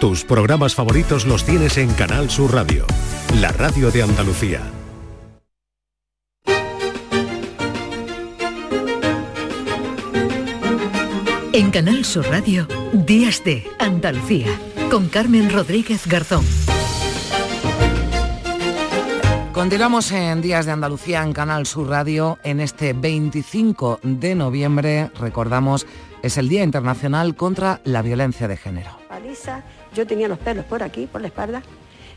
Tus programas favoritos los tienes en Canal Sur Radio, la radio de Andalucía. En Canal Sur Radio, Días de Andalucía, con Carmen Rodríguez Garzón. Continuamos en Días de Andalucía en Canal Sur Radio. En este 25 de noviembre, recordamos, es el Día Internacional contra la Violencia de Género. Alisa, yo tenía los pelos por aquí, por la espalda.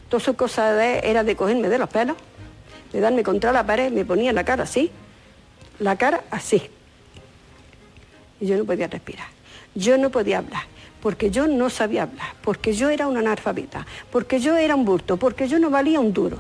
Toda su cosa era de cogerme de los pelos, de darme contra la pared, me ponía la cara así, la cara así. Y yo no podía respirar. Yo no podía hablar, porque yo no sabía hablar, porque yo era una analfabeta, porque yo era un burto, porque yo no valía un duro.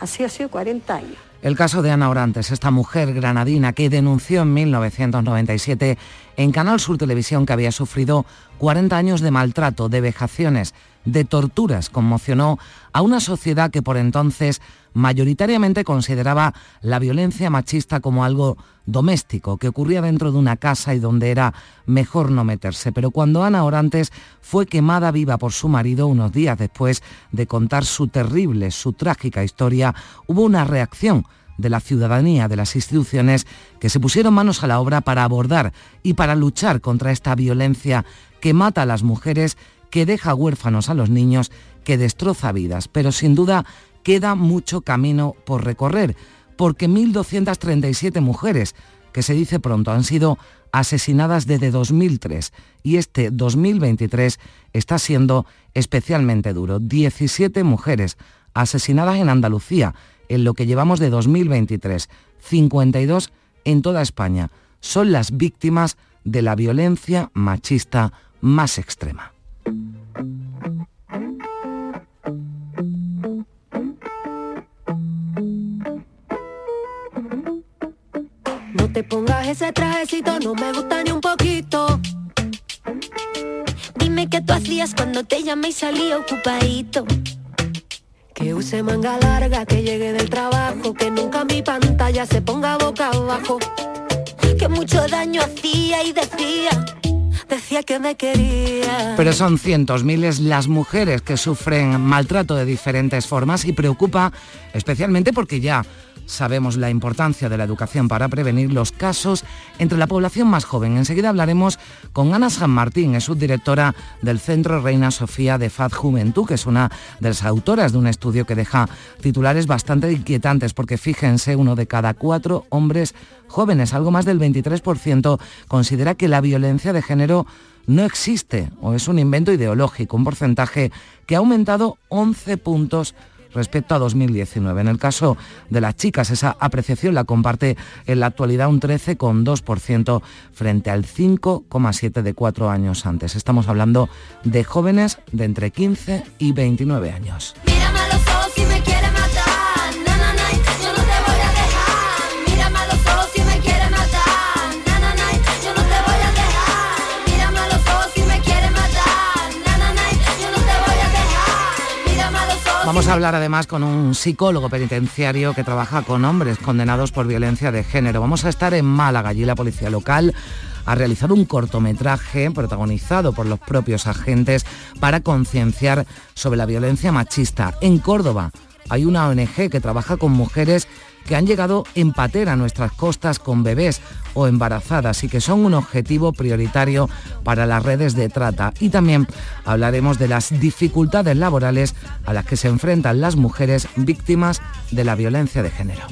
Así ha sido 40 años. El caso de Ana Orantes, esta mujer granadina que denunció en 1997 en Canal Sur Televisión que había sufrido 40 años de maltrato, de vejaciones, de torturas, conmocionó a una sociedad que por entonces mayoritariamente consideraba la violencia machista como algo doméstico, que ocurría dentro de una casa y donde era mejor no meterse. Pero cuando Ana Orantes fue quemada viva por su marido unos días después de contar su terrible, su trágica historia, hubo una reacción de la ciudadanía, de las instituciones, que se pusieron manos a la obra para abordar y para luchar contra esta violencia que mata a las mujeres, que deja huérfanos a los niños, que destroza vidas. Pero sin duda queda mucho camino por recorrer, porque 1.237 mujeres, que se dice pronto, han sido asesinadas desde 2003 y este 2023 está siendo especialmente duro. 17 mujeres asesinadas en Andalucía en lo que llevamos de 2023, 52 en toda España. Son las víctimas de la violencia machista más extrema. No te pongas ese trajecito, no me gusta ni un poquito. Dime qué tú hacías cuando te llamé y salí ocupadito. Que use manga larga, que llegue del trabajo, que nunca mi pantalla se ponga boca abajo. Que mucho daño hacía y decía, decía que me quería. Pero son cientos, miles las mujeres que sufren maltrato de diferentes formas y preocupa especialmente porque ya sabemos la importancia de la educación para prevenir los casos entre la población más joven. Enseguida hablaremos con Ana San Martín, es subdirectora del Centro Reina Sofía de Faz Juventud, que es una de las autoras de un estudio que deja titulares bastante inquietantes, porque fíjense, uno de cada cuatro hombres jóvenes, algo más del 23%, considera que la violencia de género no existe o es un invento ideológico, un porcentaje que ha aumentado 11 puntos respecto a 2019. En el caso de las chicas, esa apreciación la comparte en la actualidad un 13,2% frente al 5,7% de cuatro años antes. Estamos hablando de jóvenes de entre 15 y 29 años. Vamos a hablar además con un psicólogo penitenciario que trabaja con hombres condenados por violencia de género. Vamos a estar en Málaga, allí la policía local ha realizado un cortometraje protagonizado por los propios agentes para concienciar sobre la violencia machista. En Córdoba hay una ONG que trabaja con mujeres que han llegado en patera a nuestras costas con bebés o embarazadas y que son un objetivo prioritario para las redes de trata. Y también hablaremos de las dificultades laborales a las que se enfrentan las mujeres víctimas de la violencia de género.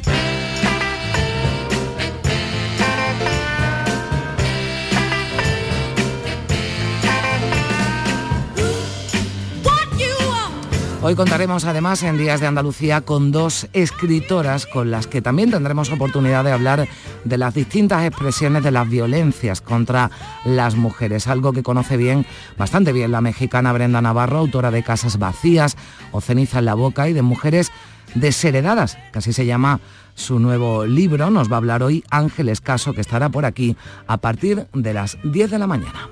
Hoy contaremos además en Días de Andalucía con dos escritoras con las que también tendremos oportunidad de hablar de las distintas expresiones de las violencias contra las mujeres, algo que conoce bien, bastante bien la mexicana Brenda Navarro, autora de Casas Vacías o Ceniza en la Boca y de Mujeres desheredadas, que así se llama su nuevo libro. Nos va a hablar hoy Ángeles Caso, que estará por aquí a partir de las 10 de la mañana.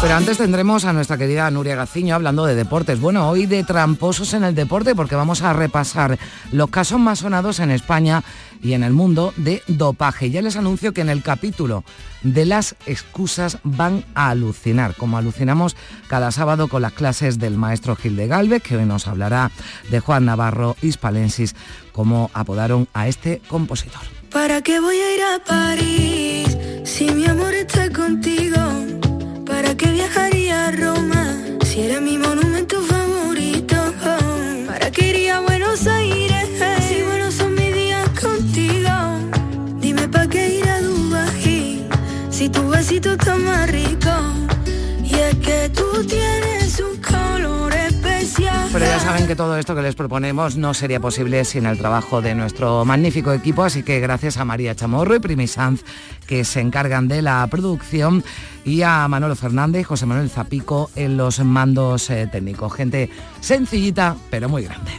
Pero antes tendremos a nuestra querida Nuria Gaciño hablando de deportes. Bueno, hoy de tramposos en el deporte porque vamos a repasar los casos más sonados en España y en el mundo de dopaje. Ya les anuncio que en el capítulo de las excusas van a alucinar, como alucinamos cada sábado con las clases del maestro Gil de Galvez, que hoy nos hablará de Juan Navarro Hispalensis, como apodaron a este compositor. ¿Para qué voy a ir a París si mi amor está contigo? ¿Para qué viajaría a Roma si era mi monumento favorito? ¿Para qué iría a Buenos Aires si buenos son mis días contigo? Dime para qué ir a Dubai si tu besito está más rico. Y es que tú tienes que todo esto que les proponemos no sería posible sin el trabajo de nuestro magnífico equipo, así que gracias a María Chamorro y Primi Sanz que se encargan de la producción y a Manolo Fernández y José Manuel Zapico en los mandos eh, técnicos. Gente sencillita pero muy grande.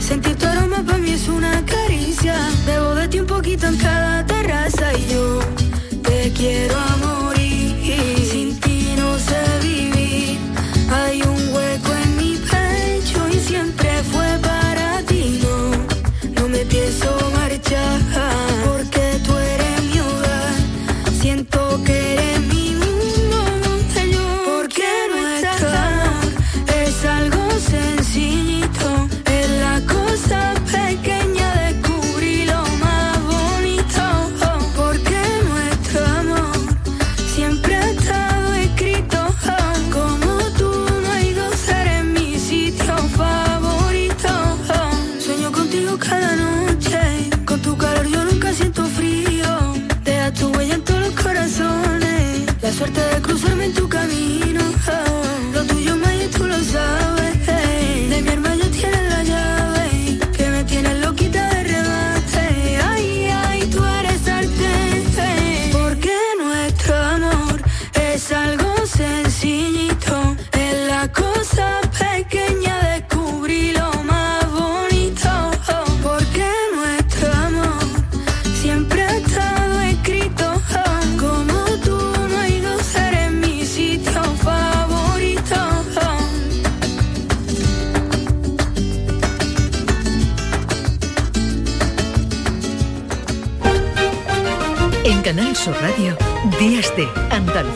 Sentir tu aroma para mí es una caricia. Bebo de ti un poquito en cada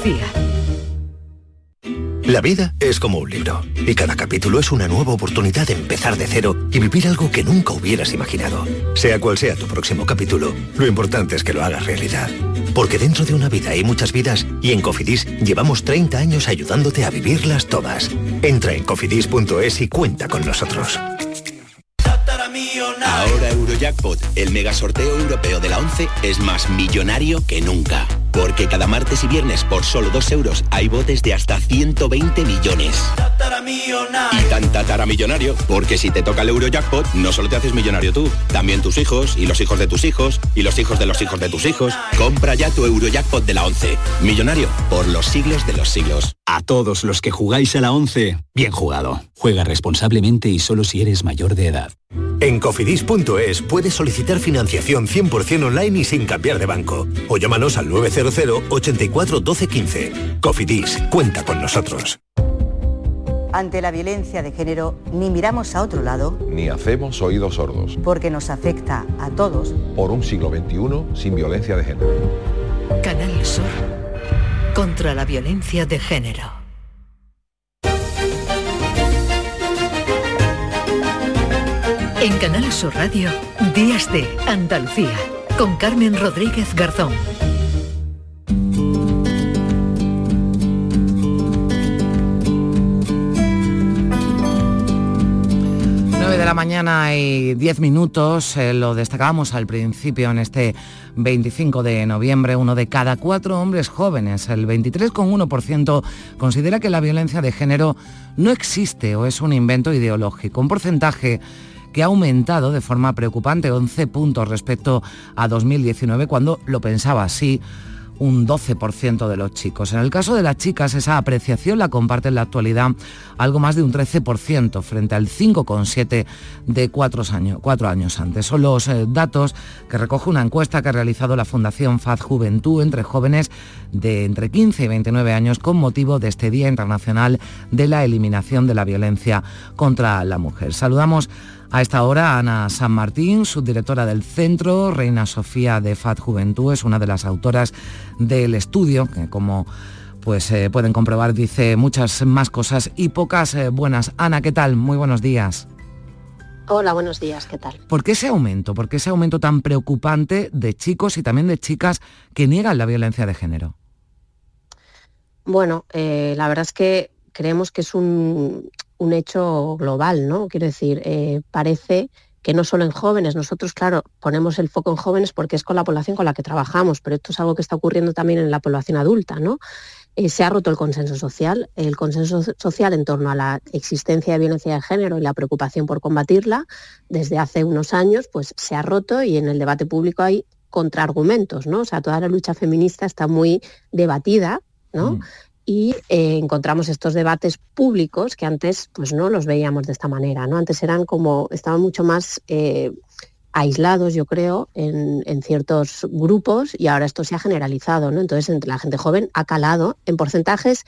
Andalucía. La vida es como un libro y cada capítulo es una nueva oportunidad de empezar de cero y vivir algo que nunca hubieras imaginado. Sea cual sea tu próximo capítulo, lo importante es que lo hagas realidad. Porque dentro de una vida hay muchas vidas y en Cofidis llevamos 30 años ayudándote a vivirlas todas. Entra en cofidis.es y cuenta con nosotros. Ahora Eurojackpot, el mega sorteo europeo de la 11, es más millonario que nunca. Porque cada martes y viernes por solo 2 euros hay botes de hasta 120 millones. Y tan tataramillonario, porque si te toca el Eurojackpot, no solo te haces millonario tú, también tus hijos, y los hijos de tus hijos, y los hijos de los hijos de tus hijos. Compra ya tu Eurojackpot de la 11. Millonario por los siglos de los siglos. A todos los que jugáis a la 11, bien jugado. Juega responsablemente y solo si eres mayor de edad. En cofidis.es puedes solicitar financiación 100% online y sin cambiar de banco. O llámanos al 900 84 12 15. Cofidis, cuenta con nosotros. Ante la violencia de género, ni miramos a otro lado Ni hacemos oídos sordos. porque nos afecta a todos. Por un siglo XXI sin violencia de género. Canal Sur. Contra la violencia de género. En Canal Sur Radio, Días de Andalucía, con Carmen Rodríguez Garzón. Mañana y 10 minutos, eh, lo destacábamos al principio en este 25 de noviembre, uno de cada cuatro hombres jóvenes, el 23,1%, considera que la violencia de género no existe o es un invento ideológico, un porcentaje que ha aumentado de forma preocupante 11 puntos respecto a 2019 cuando lo pensaba así un 12% de los chicos. En el caso de las chicas, esa apreciación la comparte en la actualidad algo más de un 13% frente al 5,7% de cuatro años, cuatro años antes. Son los eh, datos que recoge una encuesta que ha realizado la Fundación Faz Juventud entre jóvenes de entre 15 y 29 años con motivo de este Día Internacional de la Eliminación de la Violencia contra la Mujer. Saludamos a esta hora, Ana San Martín, subdirectora del centro, Reina Sofía de FAT Juventud, es una de las autoras del estudio, que como pues eh, pueden comprobar dice muchas más cosas y pocas eh, buenas. Ana, ¿qué tal? Muy buenos días. Hola, buenos días, ¿qué tal? ¿Por qué ese aumento? ¿Por qué ese aumento tan preocupante de chicos y también de chicas que niegan la violencia de género? Bueno, eh, la verdad es que creemos que es un, un hecho global, ¿no? Quiero decir, eh, parece que no solo en jóvenes, nosotros, claro, ponemos el foco en jóvenes porque es con la población con la que trabajamos, pero esto es algo que está ocurriendo también en la población adulta, ¿no? Eh, se ha roto el consenso social, el consenso social en torno a la existencia de violencia de género y la preocupación por combatirla, desde hace unos años, pues se ha roto y en el debate público hay contraargumentos, ¿no? O sea, toda la lucha feminista está muy debatida, ¿no? Mm y eh, encontramos estos debates públicos que antes pues no los veíamos de esta manera, ¿no? Antes eran como, estaban mucho más eh, aislados, yo creo, en, ciertos grupos y ahora esto se ha generalizado, ¿no? Entonces entre la gente joven ha calado en porcentajes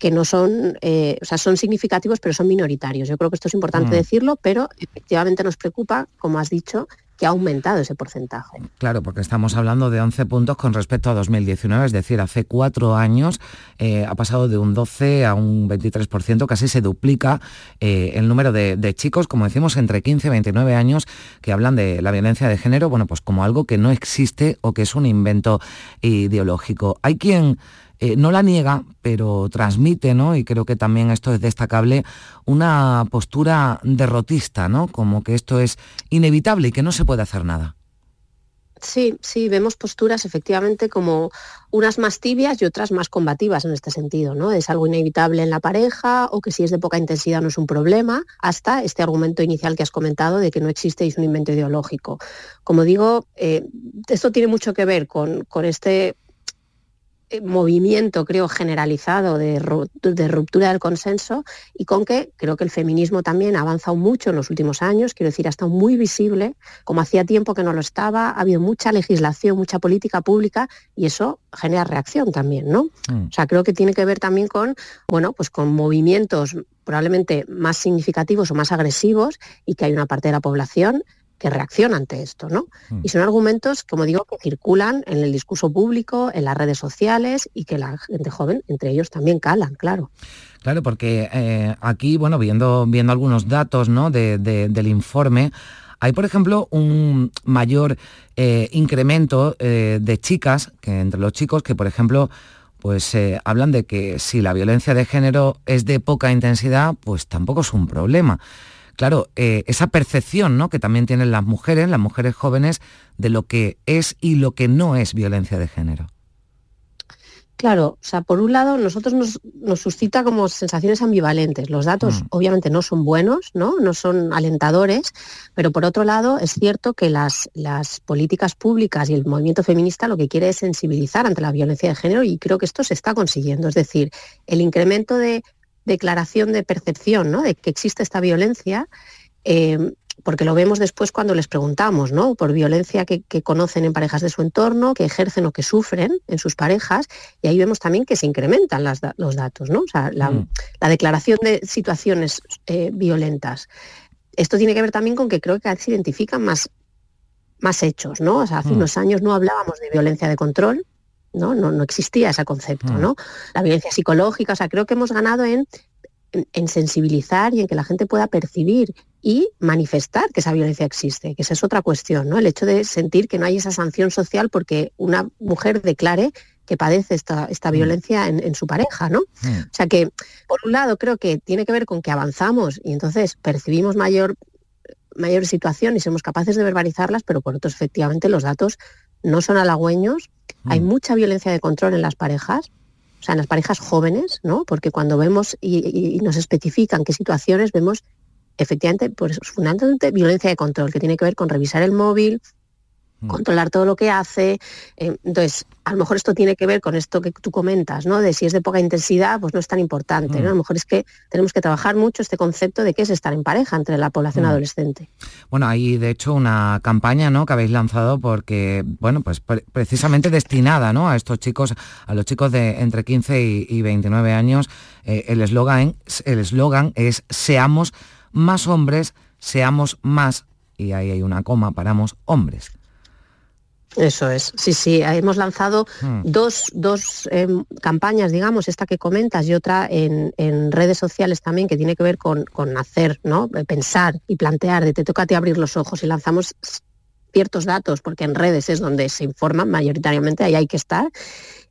que no son, eh, o sea, son significativos, pero son minoritarios. Yo creo que esto es importante mm. decirlo, pero efectivamente nos preocupa, como has dicho, que ha aumentado ese porcentaje. Claro, porque estamos hablando de 11 puntos con respecto a 2019, es decir, hace cuatro años eh, ha pasado de un 12 a un 23%, casi se duplica eh, el número de, de, chicos, como decimos, entre 15 y 29 años que hablan de la violencia de género, bueno, pues como algo que no existe o que es un invento ideológico. Hay quien eh, no la niega, pero transmite, ¿no? Y creo que también esto es destacable, una postura derrotista, ¿no? Como que esto es inevitable y que no se puede hacer nada. Sí, sí, vemos posturas efectivamente como unas más tibias y otras más combativas en este sentido, ¿no? Es algo inevitable en la pareja o que si es de poca intensidad no es un problema, hasta este argumento inicial que has comentado de que no existe y es un invento ideológico. Como digo, eh, esto tiene mucho que ver con, con este movimiento, creo, generalizado de, ruptura del consenso y con que creo que el feminismo también ha avanzado mucho en los últimos años, quiero decir, ha estado muy visible, como hacía tiempo que no lo estaba, ha habido mucha legislación, mucha política pública y eso genera reacción también, ¿no? Mm. O sea, creo que tiene que ver también con, bueno, pues con movimientos probablemente más significativos o más agresivos y que hay una parte de la población que reacciona ante esto, ¿no? Mm. Y son argumentos, como digo, que circulan en el discurso público, en las redes sociales y que la gente joven, entre ellos, también calan, claro. Claro, porque eh, aquí, bueno, viendo, viendo algunos datos ¿no? del informe, hay, por ejemplo, un mayor eh, incremento eh, de chicas, que entre los chicos, que, por ejemplo, pues hablan de que si la violencia de género es de poca intensidad, pues tampoco es un problema claro, eh, esa percepción ¿no? que también tienen las mujeres, las mujeres jóvenes, de lo que es y lo que no es violencia de género. Claro, o sea, por un lado, nosotros nos, suscita como sensaciones ambivalentes. Los datos mm. obviamente no son buenos, ¿no? no son alentadores, pero por otro lado es cierto que las, las políticas públicas y el movimiento feminista lo que quiere es sensibilizar ante la violencia de género y creo que esto se está consiguiendo. Es decir, el incremento de declaración de percepción ¿no? de que existe esta violencia, eh, porque lo vemos después cuando les preguntamos, ¿no? Por violencia que, conocen en parejas de su entorno, que ejercen o que sufren en sus parejas, y ahí vemos también que se incrementan los datos, ¿no? O sea, la, mm. declaración de situaciones eh, violentas. Esto tiene que ver también con que creo que se identifican más, más hechos, ¿no? O sea, hace mm. unos años no hablábamos de violencia de control, ¿no? No, existía ese concepto, mm. ¿no? La violencia psicológica, o sea, creo que hemos ganado en, en, sensibilizar y en que la gente pueda percibir y manifestar que esa violencia existe, que esa es otra cuestión, ¿no? El hecho de sentir que no hay esa sanción social porque una mujer declare que padece esta, esta mm. violencia en, su pareja, ¿no? Mm. O sea que, por un lado, creo que tiene que ver con que avanzamos y entonces percibimos mayor mayor situación y somos capaces de verbalizarlas, pero por otro, efectivamente, los datos no son halagüeños. Hay mm. mucha violencia de control en las parejas, o sea, en las parejas jóvenes, ¿no? Porque cuando vemos y, nos especifican qué situaciones, vemos efectivamente, pues fundamentalmente violencia de control, que tiene que ver con revisar el móvil. Controlar todo lo que hace. Eh, entonces, a lo mejor esto tiene que ver con esto que tú comentas, ¿no? De si es de poca intensidad, pues no es tan importante. ¿no? Mm. A lo mejor es que tenemos que trabajar mucho este concepto de qué es estar en pareja entre la población mm. adolescente. Bueno, hay de hecho una campaña ¿no? que habéis lanzado porque, bueno, pues precisamente destinada ¿no? a estos chicos, a los chicos de entre 15 y, 29 años. Eh, el eslogan el eslogan es seamos más hombres, seamos más, y ahí hay una coma, paramos hombres. Eso es, sí, sí, hemos lanzado hmm. dos, em, campañas, digamos, esta que comentas y otra en, redes sociales también, que tiene que ver con, hacer, ¿no? Eh, pensar y plantear, de te toca a ti abrir los ojos y lanzamos ciertos datos, porque en redes es donde se informan mayoritariamente, ahí hay que estar.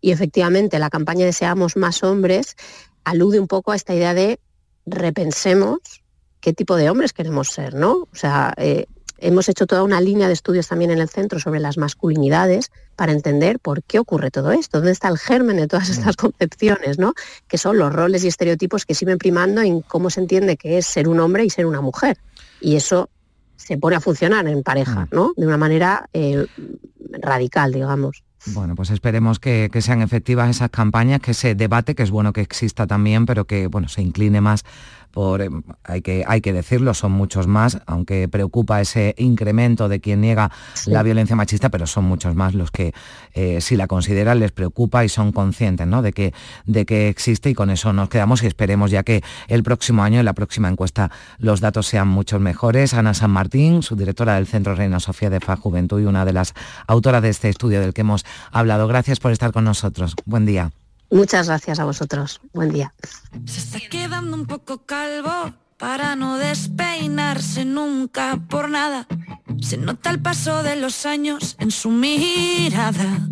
Y efectivamente la campaña de Seamos más hombres alude un poco a esta idea de repensemos qué tipo de hombres queremos ser, ¿no? O sea, eh, Hemos hecho toda una línea de estudios también en el centro sobre las masculinidades para entender por qué ocurre todo esto, dónde está el germen de todas estas concepciones, ¿no? que son los roles y estereotipos que siguen primando en cómo se entiende que es ser un hombre y ser una mujer. Y eso se pone a funcionar en pareja, mm. ¿no? De una manera eh, radical, digamos. Bueno, pues esperemos que, que, sean efectivas esas campañas, que ese debate, que es bueno que exista también, pero que bueno, se incline más por, em, hay, que, hay que decirlo, son muchos más, aunque preocupa ese incremento de quien niega la violencia machista, pero son muchos más los que eh, si la consideran les preocupa y son conscientes ¿no? de, que, de que existe y con eso nos quedamos y esperemos ya que el próximo año, en la próxima encuesta, los datos sean muchos mejores. Ana San Martín, su directora del Centro Reina Sofía de Fa Juventud y una de las autoras de este estudio del que hemos hablado. Gracias por estar con nosotros. Buen día. Muchas gracias a vosotros. Buen día. Se está quedando un poco calvo para no despeinarse nunca por nada. Se nota el paso de los años en su mirada.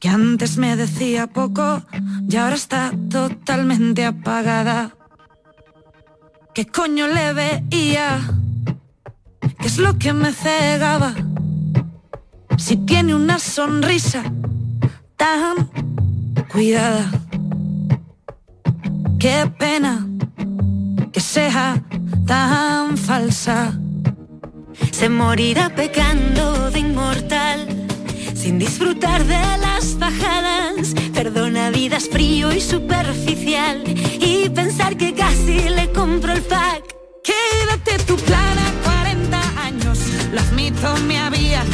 Que antes me decía poco y ahora está totalmente apagada. ¿Qué coño le veía? ¿Qué es lo que me cegaba? Si tiene una sonrisa tan cuidada. Qué pena que sea tan falsa. Se morirá pecando de inmortal, sin disfrutar de las bajadas. Perdona vidas frío y superficial, y pensar que casi le compro el pack. Quédate tu plan a 40 años, lo admito, me había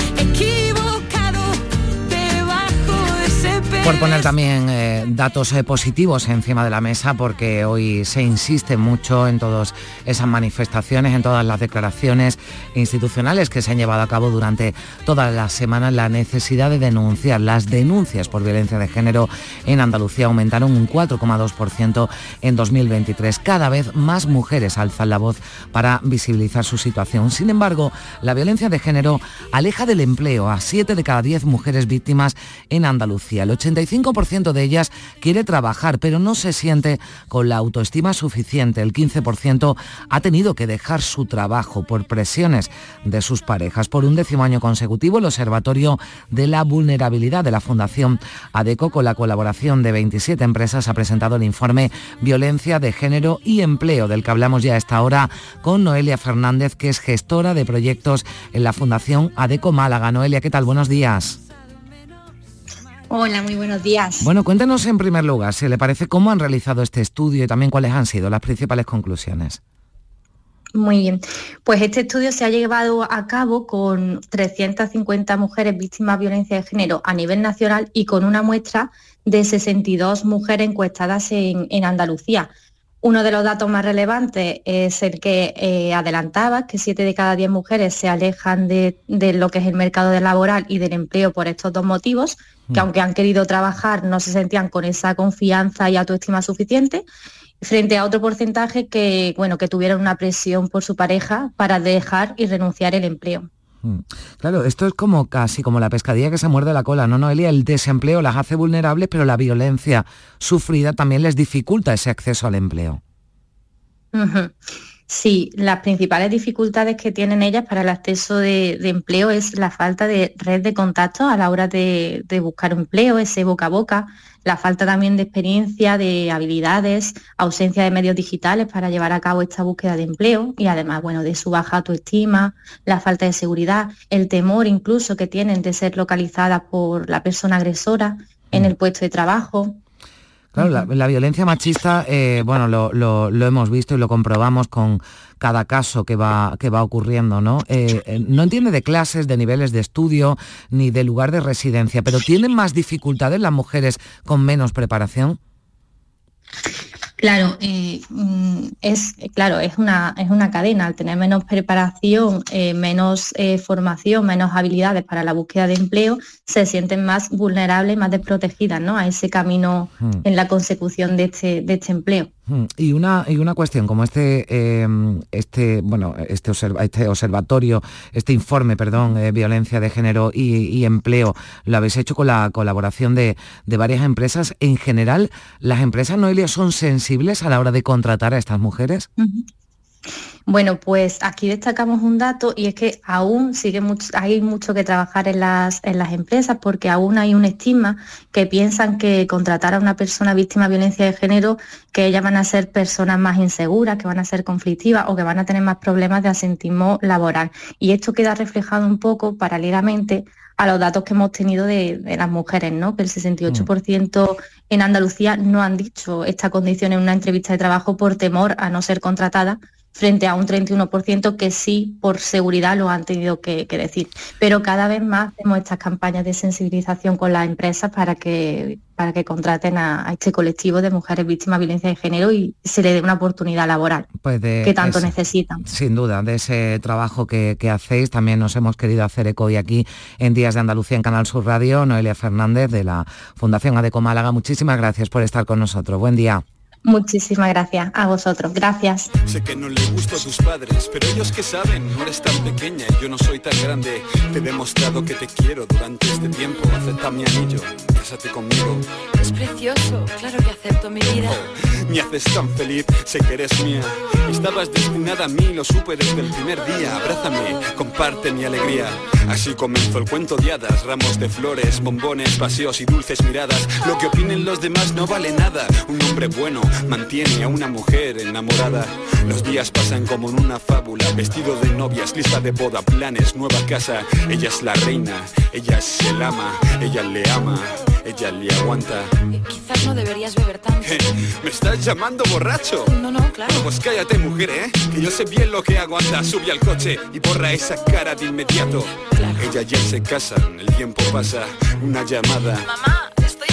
Por poner también eh, datos eh, positivos encima de la mesa, porque hoy se insiste mucho en todas esas manifestaciones, en todas las declaraciones institucionales que se han llevado a cabo durante todas las semanas, la necesidad de denunciar. Las denuncias por violencia de género en Andalucía aumentaron un 4,2% en 2023. Cada vez más mujeres alzan la voz para visibilizar su situación. Sin embargo, la violencia de género aleja del empleo a 7 de cada 10 mujeres víctimas en Andalucía. El 85% de ellas quiere trabajar, pero no se siente con la autoestima suficiente. El 15% ha tenido que dejar su trabajo por presiones de sus parejas. Por un décimo año consecutivo, el Observatorio de la Vulnerabilidad de la Fundación ADECO, con la colaboración de 27 empresas, ha presentado el informe Violencia de Género y Empleo, del que hablamos ya a esta hora con Noelia Fernández, que es gestora de proyectos en la Fundación ADECO Málaga. Noelia, ¿qué tal? Buenos días. Hola, muy buenos días. Bueno, cuéntenos en primer lugar, si le parece, cómo han realizado este estudio y también cuáles han sido las principales conclusiones. Muy bien, pues este estudio se ha llevado a cabo con 350 mujeres víctimas de violencia de género a nivel nacional y con una muestra de 62 mujeres encuestadas en, Andalucía. Uno de los datos más relevantes es el que eh, adelantaba, que 7 de cada 10 mujeres se alejan de, de, lo que es el mercado laboral y del empleo por estos dos motivos, que mm. aunque han querido trabajar no se sentían con esa confianza y autoestima suficiente, frente a otro porcentaje que, bueno, que tuvieron una presión por su pareja para dejar y renunciar el empleo. Mm. Claro, esto es como casi como la pescadilla que se muerde la cola, ¿no, Noelia? El desempleo las hace vulnerables, pero la violencia sufrida también les dificulta ese acceso al empleo. Sí, las principales dificultades que tienen ellas para el acceso de, empleo es la falta de red de contacto a la hora de, buscar empleo, ese boca a boca, la falta también de experiencia, de habilidades, ausencia de medios digitales para llevar a cabo esta búsqueda de empleo y además, bueno, de su baja autoestima, la falta de seguridad, el temor incluso que tienen de ser localizadas por la persona agresora en el puesto de trabajo, Claro, la, violencia machista, eh, bueno, lo, hemos visto y lo comprobamos con cada caso que va, que va ocurriendo, ¿no? Eh, eh, no entiende de clases, de niveles de estudio, ni de lugar de residencia, pero ¿tienen más dificultades las mujeres con menos preparación? Claro, eh, mm, es claro, es una, es una cadena. Al tener menos preparación, eh, menos eh, formación, menos habilidades para la búsqueda de empleo, se sienten más vulnerables más desprotegidas ¿no? a ese camino hmm. en la consecución de este, de este empleo. Hmm. Y una, y una cuestión, como este, em, este, bueno, este, este, observatorio, este informe, perdón, eh, violencia de género y, empleo, lo habéis hecho con la colaboración de, varias empresas. En general, ¿las empresas, Noelia, son sensibles a la hora de contratar a estas mujeres? Bueno, pues aquí destacamos un dato y es que aún sigue hay mucho que trabajar en las, empresas porque aún hay un estigma que piensan que contratar a una persona víctima de violencia de género, que ellas van a ser personas más inseguras, que van a ser conflictivas o que van a tener más problemas de asentismo laboral. Y esto queda reflejado un poco paralelamente a los datos que hemos tenido de, las mujeres, ¿no? Que el 68% en Andalucía no han dicho esta condición en una entrevista de trabajo por temor a no ser contratada frente a un 31% que sí por seguridad lo han tenido que, decir. Pero cada vez más hacemos estas campañas de sensibilización con las empresas para que, para que contraten a, este colectivo de mujeres víctimas de violencia de género y se le dé una oportunidad laboral pues que tanto necesitan. Sin duda, de ese trabajo que, que, hacéis, también nos hemos querido hacer eco hoy aquí en Días de Andalucía en Canal Sur Radio, Noelia Fernández de la Fundación Adeco Málaga. Muchísimas gracias por estar con nosotros. Buen día. Muchísimas gracias a vosotros, gracias. Sé que no le gusta a tus padres, pero ellos que saben, no eres tan pequeña y yo no soy tan grande. Te he demostrado que te quiero durante este tiempo. Acepta mi anillo, cásate conmigo. Es precioso, claro que acepto mi vida. Me haces tan feliz, sé que eres mía. Estabas destinada a mí, lo supe desde el primer día. Abrázame, comparte mi alegría. Así comenzó el cuento de hadas, ramos de flores, bombones, paseos y dulces miradas. Lo que opinen los demás no vale nada. Un hombre bueno mantiene a una mujer enamorada. Los días pasan como en una fábula, vestido de novias, lista de boda, planes, nueva casa. Ella es la reina, ella se la ama, ella le ama, ella le aguanta. Quizás no deberías beber tanto. ¿Me estás llamando borracho? No, no, claro. Pues cállate, mujer, ¿eh? Que yo sé bien lo que hago. Anda, sube al coche y borra esa cara de inmediato. Ella ya se casan, el tiempo pasa, una llamada. Mamá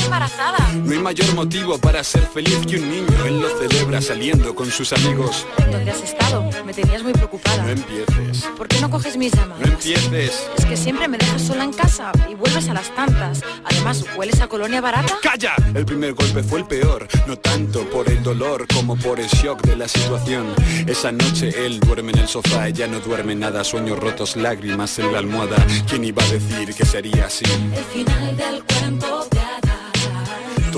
embarazada. No hay mayor motivo para ser feliz que un niño. Él lo celebra saliendo con sus amigos. ¿Dónde has estado? Me tenías muy preocupada. No empieces. ¿Por qué no coges mis llamadas? No empieces. Es que siempre me dejas sola en casa y vuelves a las tantas. Además, ¿hueles a colonia barata? ¡Calla! El primer golpe fue el peor. No tanto por el dolor como por el shock de la situación. Esa noche él duerme en el sofá, ella no duerme nada. Sueños rotos, lágrimas en la almohada. ¿Quién iba a decir que sería así? El final del cuento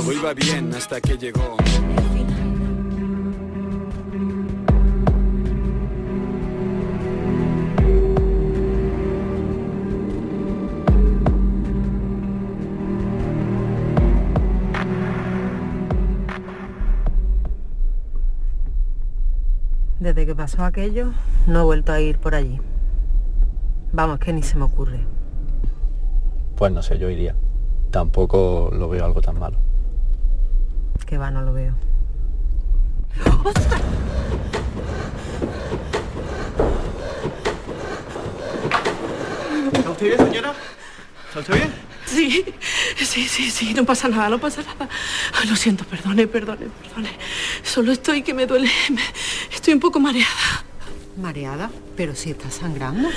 todo iba bien hasta que llegó. Desde que pasó aquello, no he vuelto a ir por allí. Vamos, que ni se me ocurre. Pues no sé, yo iría. Tampoco lo veo algo tan malo que va, no lo veo. ¿Está usted bien, señora? ¿Está usted bien? Sí, sí, sí, sí, no pasa nada, no pasa nada. lo siento, perdone, perdone, perdone. Solo estoy que me duele, estoy un poco mareada. ¿Mareada? Pero si está sangrando.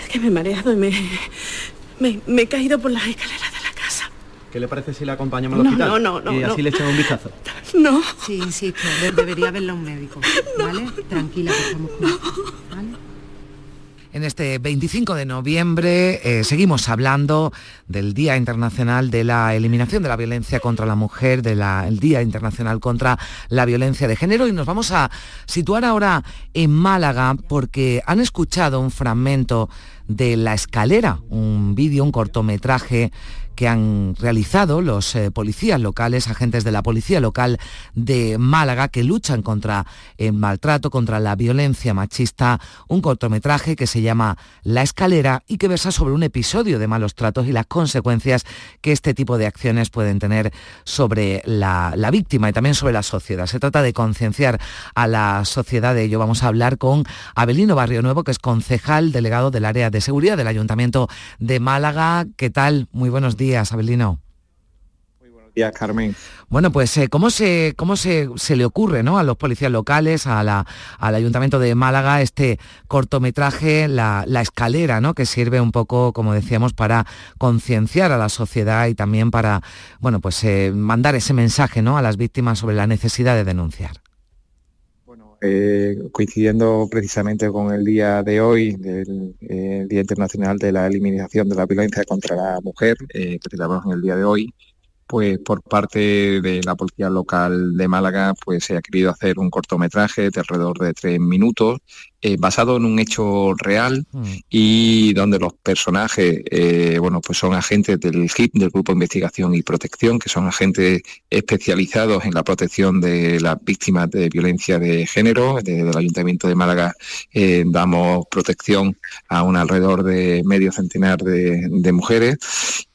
es que me he mareado y me, me, me he caído por las escaleras ¿Qué le parece si le acompañamos al hospital? No, no, no. Y así le echamos un vistazo. No. Sí, insisto, debería verla un médico, ¿vale? Tranquila, que estamos juntos, ¿vale? En este 25 de noviembre eh, seguimos hablando del Día Internacional de la Eliminación de la Violencia contra la Mujer, del Día Internacional contra la Violencia de Género y nos vamos a situar ahora en Málaga porque han escuchado un fragmento de La Escalera, un vídeo, un cortometraje que han realizado los eh, policías locales, agentes de la policía local de Málaga, que luchan contra el maltrato, contra la violencia machista, un cortometraje que se llama La Escalera y que versa sobre un episodio de malos tratos y las consecuencias que este tipo de acciones pueden tener sobre la, víctima y también sobre la sociedad. Se trata de concienciar a la sociedad de ello. Vamos a hablar con Abelino Barrio Nuevo, que es concejal delegado del área de seguridad del Ayuntamiento de Málaga. ¿Qué tal? Muy buenos días días, Abelino. Muy buenos días, Carmen. Bueno, pues eh, ¿cómo, se, cómo se, le ocurre ¿no? a los policías locales, a la, al Ayuntamiento de Málaga, este cortometraje, la, escalera, ¿no? que sirve un poco, como decíamos, para concienciar a la sociedad y también para bueno, pues, eh, mandar ese mensaje ¿no? a las víctimas sobre la necesidad de denunciar? Eh, coincidiendo precisamente con el día de hoy, del eh, Día Internacional de la Eliminación de la Violencia contra la Mujer, eh, que celebramos en el día de hoy, pues por parte de la Policía Local de Málaga, pues se ha querido hacer un cortometraje de alrededor de tres minutos eh, basado en un hecho real mm. y donde los personajes, eh, bueno, pues son agentes del GIP, del Grupo de Investigación y Protección, que son agentes especializados en la protección de las víctimas de violencia de género. Desde el Ayuntamiento de Málaga eh, damos protección a un alrededor de medio centenar de, de mujeres.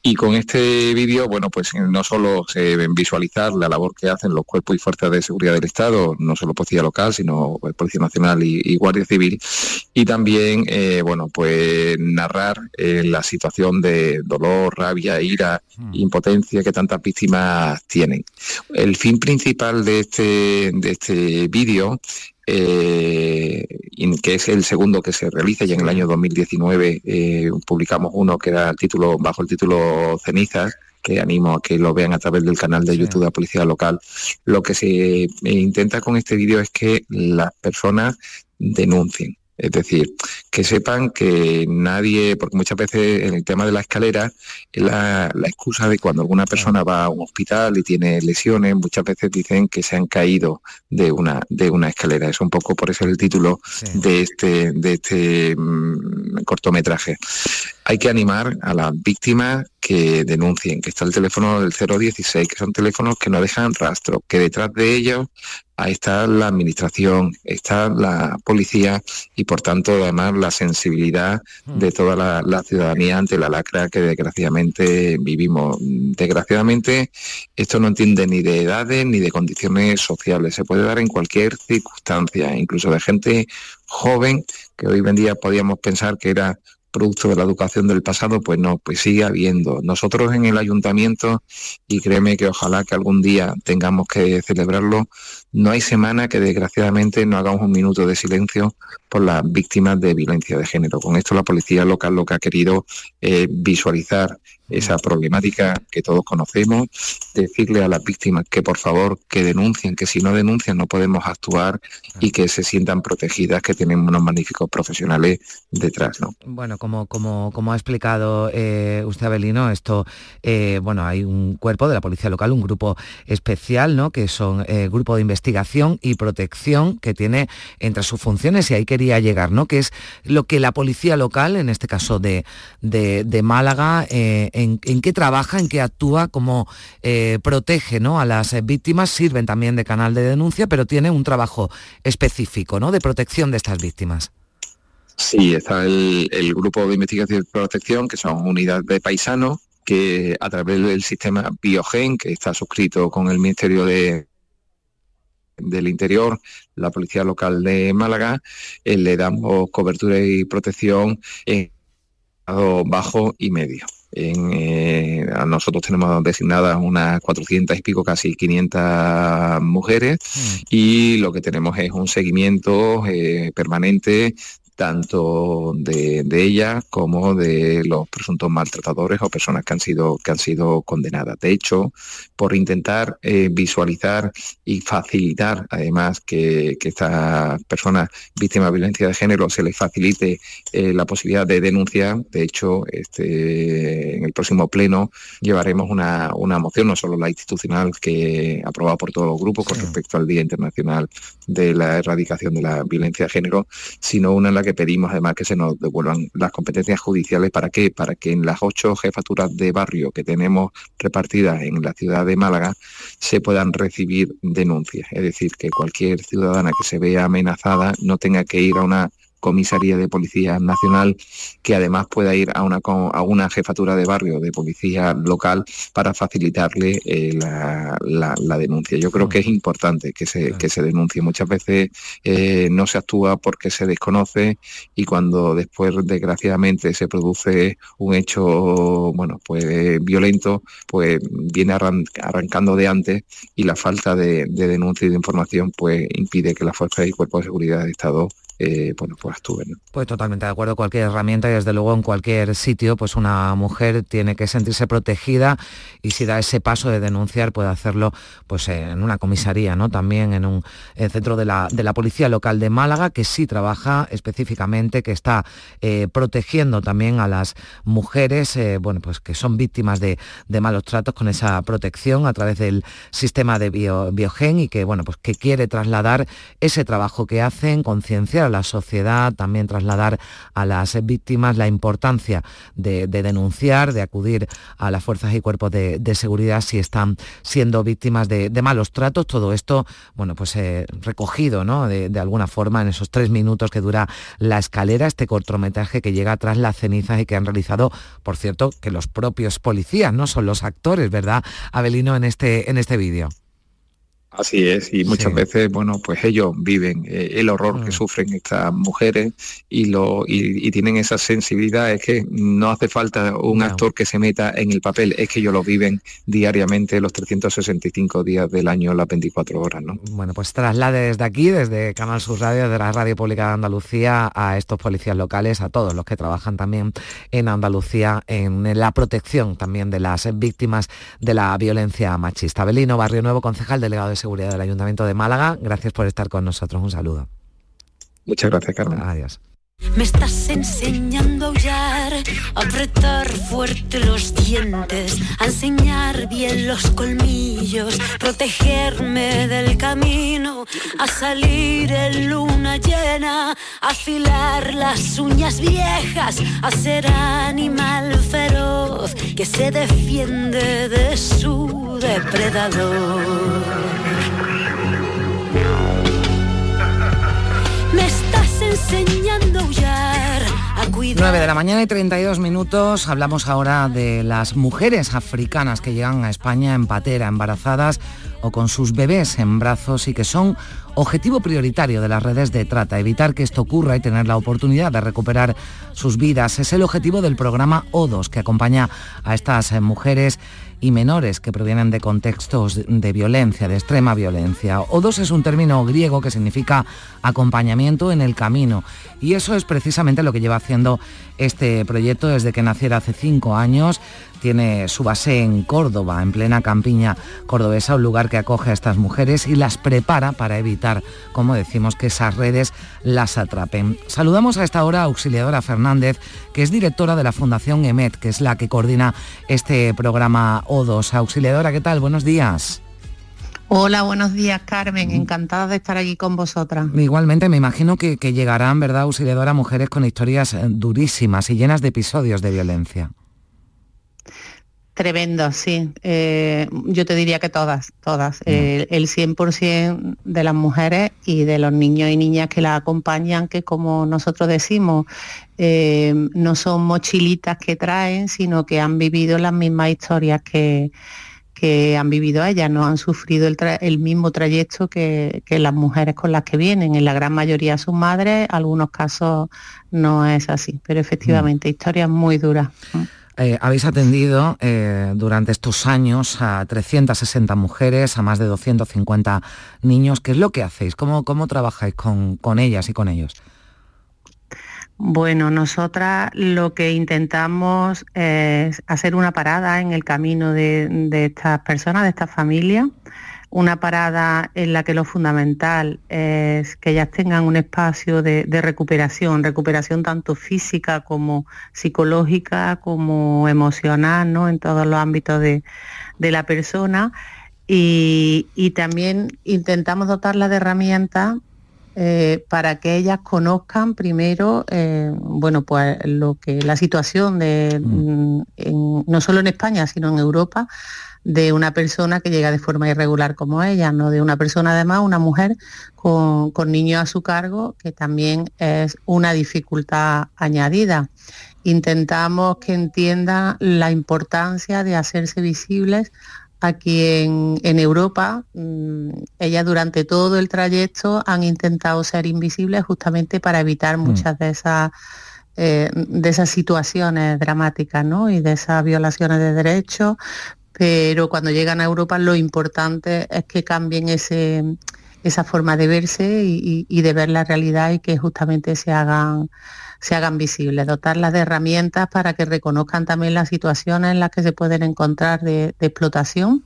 Y con este vídeo, bueno, pues no solo se ven visualizar la labor que hacen los cuerpos y fuerzas de seguridad del Estado, no solo Policía Local, sino Policía Nacional y, y Guardia Civil, y también, eh, bueno, pues narrar eh, la situación de dolor, rabia, ira, hmm. impotencia que tantas víctimas tienen. El fin principal de este, de este vídeo eh, que es el segundo que se realiza y en el año 2019 publicamos uno que era el título bajo el título Cenizas que animo a que lo vean a través del canal de YouTube de la Policía Local. Lo que se intenta con este vídeo es que las personas denuncien. Es decir, que sepan que nadie, porque muchas veces en el tema de la escalera es la, excusa de cuando alguna persona va a un hospital y tiene lesiones, muchas veces dicen que se han caído de una, de una escalera. Es un poco por eso el título de este, de este mm, cortometraje. Hay que animar a las víctimas que denuncien, que está el teléfono del 016, que son teléfonos que no dejan rastro, que detrás de ellos ahí está la administración, está la policía y por tanto además la sensibilidad de mm. toda la, ciudadanía ante la lacra que desgraciadamente vivimos. Desgraciadamente esto no entiende ni de edades ni de condiciones sociales, se puede dar en cualquier circunstancia, incluso de gente joven que hoy en día podíamos pensar que era producto de la educación del pasado, pues no, pues sigue habiendo. Nosotros en el ayuntamiento, y créeme que ojalá que algún día tengamos que celebrarlo, no hay semana que desgraciadamente no hagamos un minuto de silencio por las víctimas de violencia de género. Con esto la policía local lo que ha querido es visualizar esa problemática que todos conocemos, decirle a las víctimas que por favor que denuncien, que si no denuncian no podemos actuar y que se sientan protegidas, que tienen unos magníficos profesionales detrás. ¿no? Bueno, como, como, como ha explicado eh, usted, Abelino, esto, eh, bueno, hay un cuerpo de la policía local, un grupo especial, ¿no? que son eh, grupo de investigación y protección que tiene entre sus funciones, y ahí quería llegar, ¿no? que es lo que la policía local, en este caso de, de, de Málaga, en, qué trabaja, en qué actúa, cómo eh, protege ¿no? a las víctimas, sirven también de canal de denuncia, pero tiene un trabajo específico ¿no? de protección de estas víctimas. Sí, está el, grupo de investigación y protección, que son unidades de paisanos, que a través del sistema Biogen, que está suscrito con el Ministerio de, del Interior, la Policía Local de Málaga, eh, le damos cobertura y protección en bajo y medio. En, eh, nosotros tenemos designadas unas 400 y pico, casi 500 mujeres mm. y lo que tenemos es un seguimiento eh, permanente tanto de, de ella como de los presuntos maltratadores o personas que han sido, que han sido condenadas. De hecho, por intentar eh, visualizar y facilitar además que, que estas personas víctimas de violencia de género se les facilite eh, la posibilidad de denunciar, de hecho, este, en el próximo pleno llevaremos una, una moción, no solo la institucional que aprobada por todos los grupos con respecto al Día Internacional de la Erradicación de la Violencia de Género, sino una en la que pedimos además que se nos devuelvan las competencias judiciales. ¿Para qué? Para que en las ocho jefaturas de barrio que tenemos repartidas en la ciudad de Málaga se puedan recibir denuncias. Es decir, que cualquier ciudadana que se vea amenazada no tenga que ir a una comisaría de policía nacional que además pueda ir a una, a una jefatura de barrio de policía local para facilitarle eh, la, la, denuncia. Yo creo que es importante que se, que se denuncie. Muchas veces eh, no se actúa porque se desconoce y cuando después desgraciadamente se produce un hecho bueno pues violento pues viene arrancando de antes y la falta de, de denuncia y de información pues impide que las fuerzas y cuerpos de seguridad de Estado eh, bueno, pues actúen. Pues totalmente de acuerdo, cualquier herramienta y desde luego en cualquier sitio, pues una mujer tiene que sentirse protegida y si da ese paso de denunciar puede hacerlo pues en una comisaría, ¿no? También en un centro de la, de la Policía Local de Málaga, que sí trabaja específicamente, que está eh, protegiendo también a las mujeres, eh, bueno, pues que son víctimas de, malos tratos con esa protección a través del sistema de biogen y que, bueno, pues que quiere trasladar ese trabajo que hacen, concienciar la sociedad, también trasladar a las víctimas la importancia de, denunciar, de acudir a las fuerzas y cuerpos de, seguridad si están siendo víctimas de, malos tratos. Todo esto, bueno, pues eh, recogido, ¿no? De, alguna forma en esos tres minutos que dura la escalera, este cortometraje que llega tras las cenizas y que han realizado, por cierto, que los propios policías, no son los actores, ¿verdad, Abelino, en este, en este vídeo? Así es, y muchas veces, bueno, pues ellos viven eh, el horror que mm. sufren estas mujeres y, lo, y, tienen esa sensibilidad, es que no hace falta un actor que se meta en el papel, es que ellos lo viven diariamente los 365 días del año, las 24 horas, ¿no? Bueno, pues traslade desde aquí, desde Canal Sur Radio, de la Radio Pública de Andalucía, a estos policías locales, a todos los que trabajan también en Andalucía, en la protección también de las víctimas de la violencia machista. Belino Barrio Nuevo, concejal delegado de Seguridad del Ayuntamiento de Málaga. Gracias por estar con nosotros. Un saludo. Muchas gracias, Carmen. Adiós. Me estás enseñando a aullar, a apretar fuerte los dientes, a enseñar bien los colmillos, protegerme del camino, a salir en luna llena, a afilar las uñas viejas, a ser animal feroz que se defiende de su depredador. Enseñando a aullar, a cuidar. 9 de la mañana y 32 minutos. Hablamos ahora de las mujeres africanas que llegan a España en patera, embarazadas o con sus bebés en brazos y que son objetivo prioritario de las redes de trata. Evitar que esto ocurra y tener la oportunidad de recuperar sus vidas es el objetivo del programa O2 que acompaña a estas mujeres y menores que provienen de contextos de violencia, de extrema violencia. Odos es un término griego que significa acompañamiento en el camino y eso es precisamente lo que lleva haciendo este proyecto desde que naciera hace cinco años tiene su base en Córdoba, en plena campiña cordobesa, un lugar que acoge a estas mujeres y las prepara para evitar, como decimos, que esas redes las atrapen. Saludamos a esta hora a Auxiliadora Fernández, que es directora de la Fundación EMET, que es la que coordina este programa O2. Auxiliadora, ¿qué tal? Buenos días. Hola, buenos días Carmen, encantada de estar aquí con vosotras. Igualmente, me imagino que, que llegarán, ¿verdad, auxiliadora, mujeres con historias eh, durísimas y llenas de episodios de violencia. Tremendo, sí. Eh, yo te diría que todas, todas. el 100% de las mujeres y de los niños y niñas que la acompañan, que como nosotros decimos, eh, no son mochilitas que traen, sino que han vivido las mismas historias que, que han vivido ellas, no han sufrido el, mismo trayecto que, que, las mujeres con las que vienen. En la gran mayoría sus madres, algunos casos no es así, pero efectivamente, historias muy duras. Eh, habéis atendido eh, durante estos años a 360 mujeres, a más de 250 niños. ¿Qué es lo que hacéis? ¿Cómo, cómo trabajáis con, ellas y con ellos? Bueno, nosotras lo que intentamos es hacer una parada en el camino de, de estas personas, de estas familias, una parada en la que lo fundamental es que ellas tengan un espacio de, de recuperación, recuperación tanto física como psicológica, como emocional, ¿no? en todos los ámbitos de, de la persona. Y, y también intentamos dotarla de herramientas eh, para que ellas conozcan primero, eh, bueno, pues lo que la situación de mm, en- no solo en España, sino en Europa, de una persona que llega de forma irregular como ella, no de una persona además, una mujer con, con niños a su cargo, que también es una dificultad añadida. Intentamos que entiendan la importancia de hacerse visibles aquí en, en Europa. Mm, Ellas durante todo el trayecto han intentado ser invisibles justamente para evitar muchas de esas eh, de esas situaciones dramáticas ¿no? y de esas violaciones de derechos, pero cuando llegan a Europa lo importante es que cambien ese, esa forma de verse y, de ver la realidad y que justamente se hagan se hagan visibles, dotarlas de herramientas para que reconozcan también las situaciones en las que se pueden encontrar de, de explotación,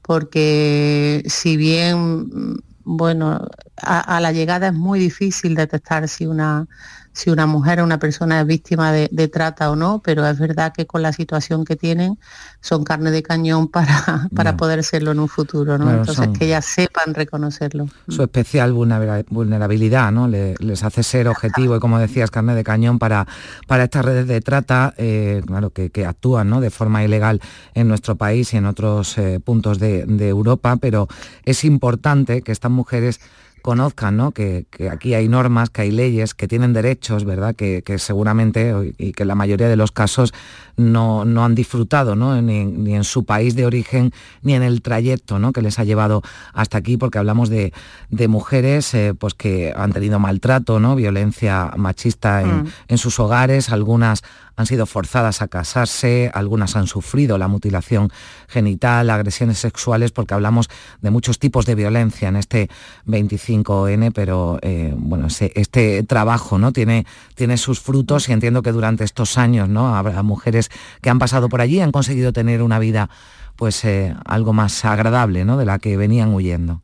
porque si bien, mm, bueno, a, a la llegada es muy difícil detectar si una, si una mujer o una persona es víctima de, de trata o no, pero es verdad que con la situación que tienen son carne de cañón para, para poder serlo en un futuro, ¿no? Entonces son- que ellas sepan reconocerlo. su especial vulnera- vulnerabilidad, ¿no? Le- les hace ser objetivo y como decías, carne de cañón para, para estas redes de trata, eh, claro, que, que actúan ¿no? de forma ilegal en nuestro país y en otros eh, puntos de, de Europa, pero es importante que estas mujeres conozcan ¿no? que, que aquí hay normas, que hay leyes, que tienen derechos, ¿verdad? Que, que seguramente y que en la mayoría de los casos no, no han disfrutado ¿no? Ni, ni en su país de origen ni en el trayecto ¿no? que les ha llevado hasta aquí, porque hablamos de, de mujeres eh, pues que han tenido maltrato, ¿no? violencia machista en, Mm. en sus hogares, algunas han sido forzadas a casarse, algunas han sufrido la mutilación genital, agresiones sexuales, porque hablamos de muchos tipos de violencia en este 25N, pero eh, bueno, este trabajo ¿no? tiene, tiene sus frutos y entiendo que durante estos años ¿no? habrá mujeres que han pasado por allí y han conseguido tener una vida pues eh, algo más agradable ¿no? de la que venían huyendo.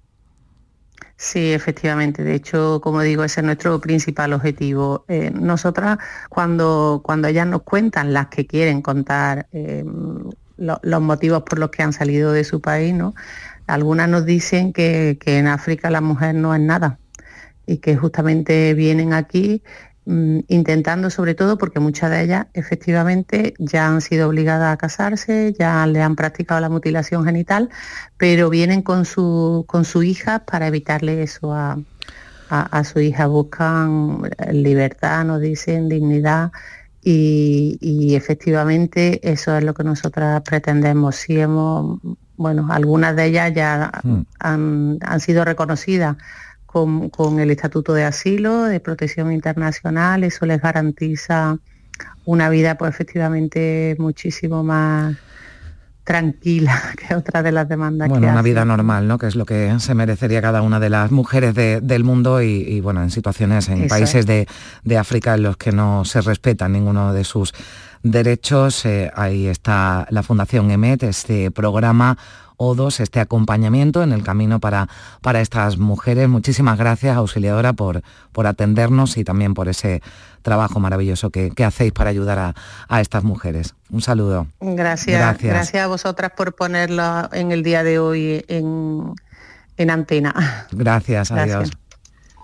Sí, efectivamente. De hecho, como digo, ese es nuestro principal objetivo. Eh, nosotras, cuando, cuando ellas nos cuentan, las que quieren contar lo- los motivos por los que han salido de su país, ¿no? Algunas nos dicen que, que en África la mujer no es nada y que justamente vienen aquí intentando sobre todo porque muchas de ellas efectivamente ya han sido obligadas a casarse, ya le han practicado la mutilación genital, pero vienen con su con su hija para evitarle eso a, a, a su hija, buscan libertad, nos dicen dignidad y, y efectivamente eso es lo que nosotras pretendemos. Si hemos, bueno, algunas de ellas ya han, han sido reconocidas con, con el Estatuto de Asilo, de Protección Internacional, eso les garantiza una vida pues efectivamente muchísimo más tranquila que otras de las demandas Bueno, que una vida normal, ¿no? Que es lo que se merecería cada una de las mujeres de- del mundo y, y, bueno, en situaciones, en Eso países es. de, de África en los que no se respetan ninguno de sus derechos. eh, ahí está la Fundación EMET, este programa O2, este acompañamiento en el camino para, para estas mujeres. Muchísimas gracias, auxiliadora, por, por atendernos y también por ese trabajo maravilloso que, que hacéis para ayudar a, a estas mujeres. Un saludo. Gracias, Gracias. gracias, a vosotras por ponerlo en el día de hoy en, en antena. Gracias, Gracias. adiós.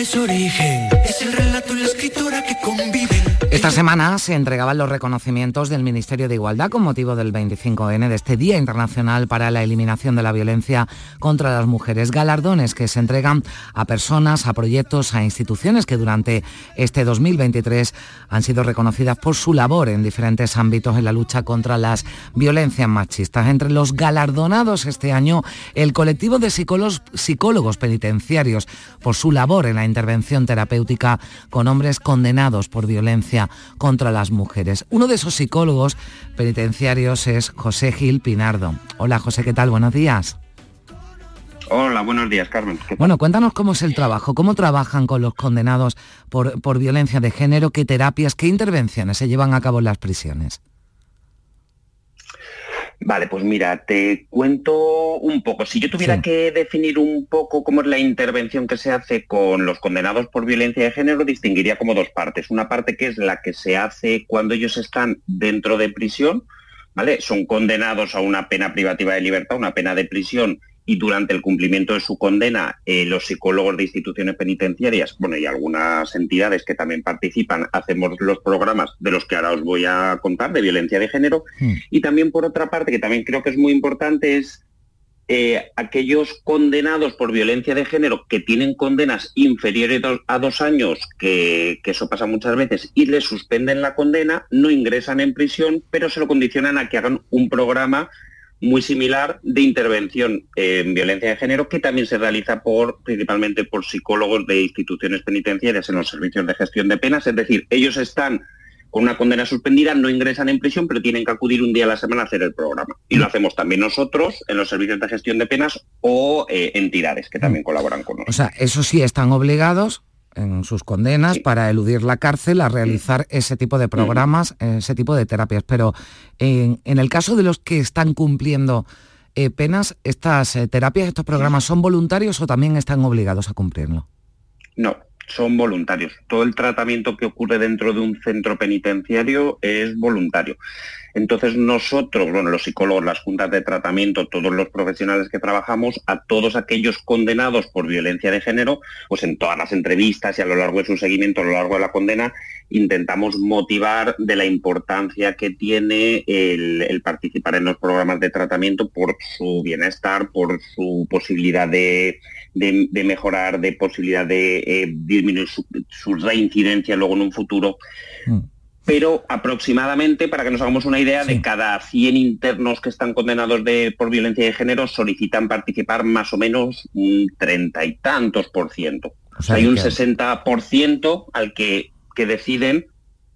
Es origen, es el relato y la escritura que conviven. Esta semana se entregaban los reconocimientos del Ministerio de Igualdad con motivo del 25N de este Día Internacional para la Eliminación de la Violencia contra las Mujeres. Galardones que se entregan a personas, a proyectos, a instituciones que durante este 2023 han sido reconocidas por su labor en diferentes ámbitos en la lucha contra las violencias machistas. Entre los galardonados este año, el colectivo de psicólogos, psicólogos penitenciarios por su labor en la intervención terapéutica con hombres condenados por violencia contra las mujeres. Uno de esos psicólogos penitenciarios es José Gil Pinardo. Hola José, ¿qué tal? Buenos días. Hola, buenos días, Carmen. Bueno, cuéntanos cómo es el trabajo, cómo trabajan con los condenados por, por violencia de género, qué terapias, qué intervenciones se llevan a cabo en las prisiones. Vale, pues mira, te cuento un poco. Si yo tuviera Sí. que definir un poco cómo es la intervención que se hace con los condenados por violencia de género, distinguiría como dos partes. Una parte que es la que se hace cuando ellos están dentro de prisión, ¿vale? Son condenados a una pena privativa de libertad, una pena de prisión, y durante el cumplimiento de su condena, eh, los psicólogos de instituciones penitenciarias, bueno, y algunas entidades que también participan, hacemos los programas de los que ahora os voy a contar, de violencia de género, y también por otra parte, que también creo que es muy importante, es eh, aquellos condenados por violencia de género que tienen condenas inferiores a dos años, que, que eso pasa muchas veces, y les suspenden la condena, no ingresan en prisión, pero se lo condicionan a que hagan un programa muy similar de intervención en violencia de género que también se realiza por principalmente por psicólogos de instituciones penitenciarias en los servicios de gestión de penas, es decir, ellos están con una condena suspendida, no ingresan en prisión, pero tienen que acudir un día a la semana a hacer el programa. Y lo hacemos también nosotros en los servicios de gestión de penas o eh, entidades que también colaboran con nosotros. O sea, eso sí están obligados en sus condenas para eludir la cárcel a realizar ese tipo de programas, ese tipo de terapias. Pero en, en el caso de los que están cumpliendo eh, penas, ¿estas eh, terapias, estos programas son voluntarios o también están obligados a cumplirlo? No, son voluntarios. Todo el tratamiento que ocurre dentro de un centro penitenciario es voluntario. Entonces nosotros, bueno, los psicólogos, las juntas de tratamiento, todos los profesionales que trabajamos, a todos aquellos condenados por violencia de género, pues en todas las entrevistas y a lo largo de su seguimiento, a lo largo de la condena, intentamos motivar de la importancia que tiene el, participar en los programas de tratamiento por su bienestar, por su posibilidad de, mejorar, de posibilidad de eh, disminuir su, su reincidencia luego en un futuro. Pero aproximadamente, para que nos hagamos una idea, de cada 100 internos que están condenados de, por violencia de género solicitan participar más o menos un treinta y tantos por ciento. O sea, hay un que- 60% al que, que deciden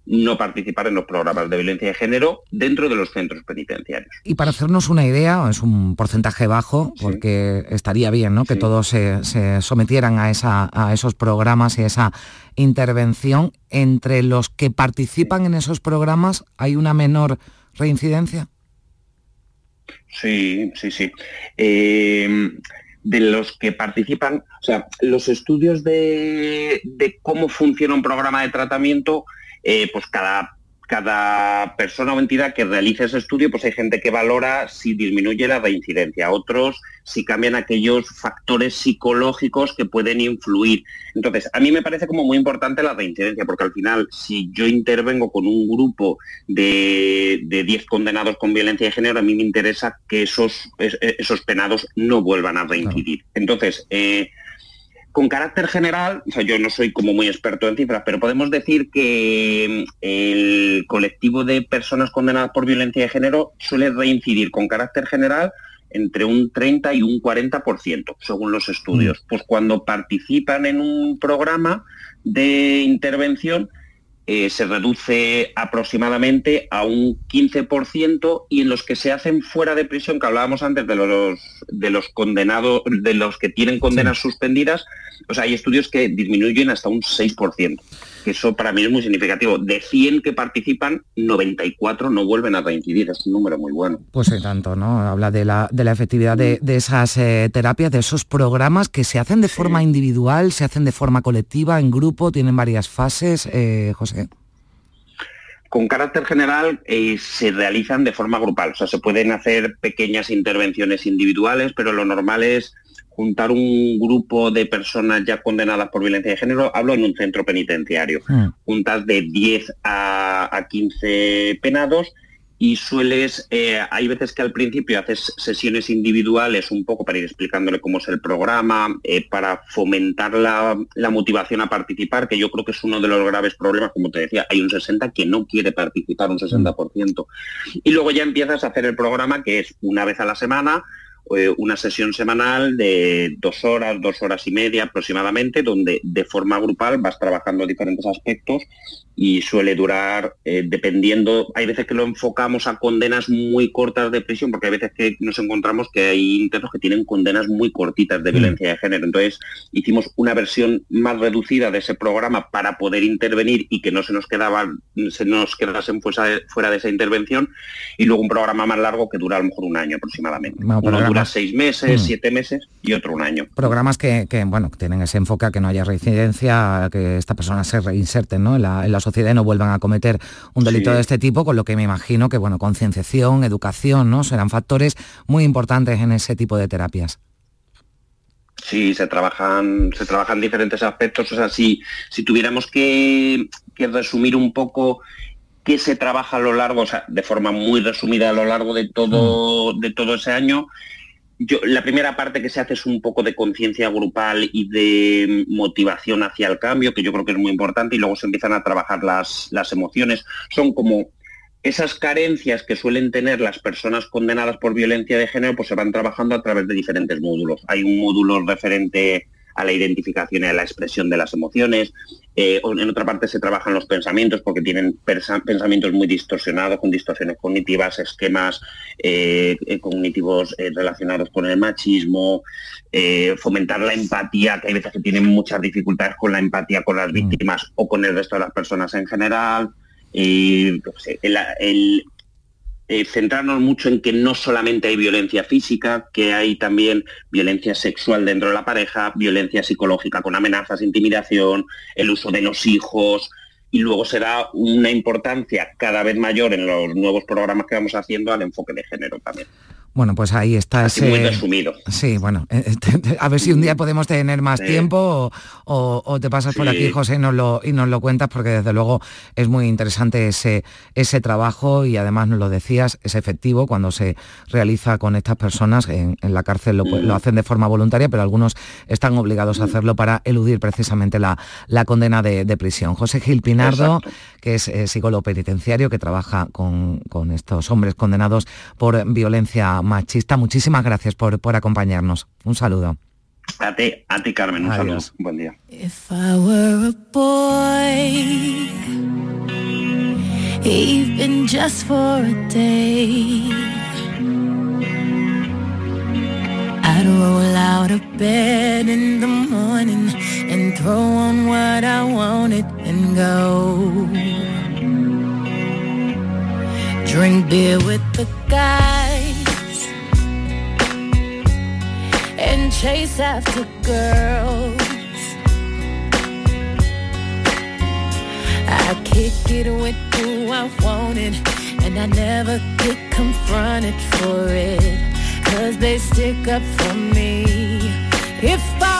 no participar en los programas de violencia de género dentro de los centros penitenciarios. Y para hacernos una idea, es un porcentaje bajo, porque estaría bien ¿no? que todos se, se sometieran a, esa, a esos programas y a esa intervención. Entre los que participan en esos programas, ¿hay una menor reincidencia? Sí, sí, sí. Eh, de los que participan, o sea, los estudios de, de cómo funciona un programa de tratamiento, eh, pues cada, cada persona o entidad que realice ese estudio, pues hay gente que valora si disminuye la reincidencia, otros si cambian aquellos factores psicológicos que pueden influir. Entonces, a mí me parece como muy importante la reincidencia, porque al final, si yo intervengo con un grupo de, de 10 condenados con violencia de género, a mí me interesa que esos, es- esos penados no vuelvan a reincidir. Entonces, eh, con carácter general, o sea, yo no soy como muy experto en cifras, pero podemos decir que mm, el colectivo de personas condenadas por violencia de género suele reincidir con carácter general entre un 30 y un 40%, según los estudios. Pues cuando participan en un programa de intervención, eh, se reduce aproximadamente a un 15% y en los que se hacen fuera de prisión, que hablábamos antes de los, de los condenados, de los que tienen condenas suspendidas, o sea, hay estudios que disminuyen hasta un 6%, que eso para mí es muy significativo. De 100 que participan, 94 no vuelven a reincidir, es un número muy bueno. Pues hay tanto, ¿no? Habla de la, de la efectividad de, esas eh, terapias, de esos programas que se hacen de forma individual, se hacen de forma colectiva, en grupo, tienen varias fases, eh, José con carácter general eh, se realizan de forma grupal, o sea, se pueden hacer pequeñas intervenciones individuales, pero lo normal es juntar un grupo de personas ya condenadas por violencia de género, hablo en un centro penitenciario, hmm. juntas de 10 a, a 15 penados y sueles, eh, hay veces que al principio haces sesiones individuales un poco para ir explicándole cómo es el programa, eh, para fomentar la, motivación a participar, que yo creo que es uno de los graves problemas, como te decía, hay un 60 que no quiere participar, un 60%. Y luego ya empiezas a hacer el programa que es una vez a la semana, eh, una sesión semanal de dos horas, dos horas y media aproximadamente, donde de forma grupal vas trabajando diferentes aspectos y suele durar, eh, dependiendo, hay veces que lo enfocamos a condenas muy cortas de prisión, porque hay veces que nos encontramos que hay internos que tienen condenas muy cortitas de mm. violencia de género. Entonces hicimos una versión más reducida de ese programa para poder intervenir y que no se nos quedaba, se nos quedasen fuera de, esa intervención, y luego un programa más largo que dura a lo mejor un año aproximadamente. Dura seis meses, mm. siete meses y otro un año. Programas que, bueno, tienen ese enfoque a que no haya reincidencia, que esta persona se reinserten ¿no? en, la, en la sociedad y no vuelvan a cometer un delito de este tipo, con lo que me imagino que, bueno, concienciación, educación, ¿no? Serán factores muy importantes en ese tipo de terapias. Sí, se trabajan, se trabajan diferentes aspectos. O sea, si, si tuviéramos que, resumir un poco qué se trabaja a lo largo, o sea, de forma muy resumida a lo largo de todo, mm. de todo ese año, la primera parte que se hace es un poco de conciencia grupal y de motivación hacia el cambio, que yo creo que es muy importante, y luego se empiezan a trabajar las, las emociones. Son como esas carencias que suelen tener las personas condenadas por violencia de género, pues se van trabajando a través de diferentes módulos. Hay un módulo referente a la identificación y a la expresión de las emociones. Eh, en otra parte se trabajan los pensamientos porque tienen pensamientos muy distorsionados, con distorsiones cognitivas, esquemas eh, eh, cognitivos relacionados con el machismo, fomentar la empatía, que hay veces que tienen muchas dificultades con la empatía con las mm. víctimas o con el resto de las personas en general. Y, el, eh, centrarnos mucho en que no solamente hay violencia física, que hay también violencia sexual dentro de la pareja, violencia psicológica con amenazas, intimidación, el uso de los hijos, y luego será una importancia cada vez mayor en los nuevos programas que vamos haciendo al enfoque de género también. Bueno, pues ahí está ese... Muy resumido. Sí, bueno, eh, eh, a ver si un día podemos tener más tiempo o, te pasas por aquí, José, y nos, lo, y nos lo cuentas, porque desde luego es muy interesante ese, ese trabajo y además nos lo decías, es efectivo cuando se realiza con estas personas. En, la cárcel lo, mm. hacen de forma voluntaria, pero algunos están obligados a mm. hacerlo para eludir precisamente la, la condena de, prisión. José Gil Pinardo, que es eh, psicólogo penitenciario, que trabaja con, con estos hombres condenados por violencia machista. Muchísimas gracias por, por acompañarnos. Un saludo. A ti, a ti Carmen, un saludo. Buen día. If I were a boy, even just for a day, I'd roll out of bed in the morning and throw on what I wanted and go. Drink beer with the guys and chase after girls. I kick it with who I wanted, and I never get confronted for it. Cause they stick up for me. If I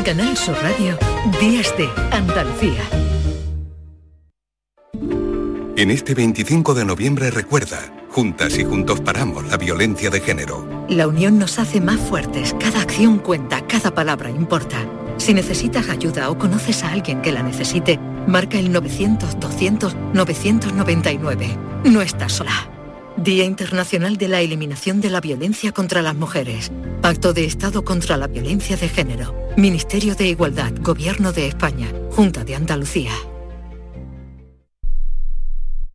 En Canal Sur Radio, Días de Andalucía. En este 25 de noviembre recuerda, juntas y juntos paramos la violencia de género. La unión nos hace más fuertes, cada acción cuenta, cada palabra importa. Si necesitas ayuda o conoces a alguien que la necesite, marca el 900-200-999. No estás sola. Día Internacional de la Eliminación de la Violencia contra las Mujeres. Pacto de Estado contra la Violencia de Género. Ministerio de Igualdad, Gobierno de España, Junta de Andalucía.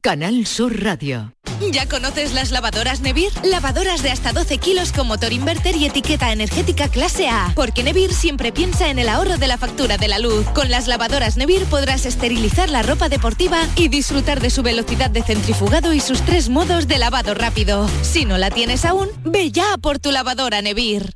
Canal Sur Radio. ¿Ya conoces las lavadoras Nevir? Lavadoras de hasta 12 kilos con motor inverter y etiqueta energética clase A. Porque Nevir siempre piensa en el ahorro de la factura de la luz. Con las lavadoras Nevir podrás esterilizar la ropa deportiva y disfrutar de su velocidad de centrifugado y sus tres modos de lavado rápido. Si no la tienes aún, ve ya por tu lavadora Nevir.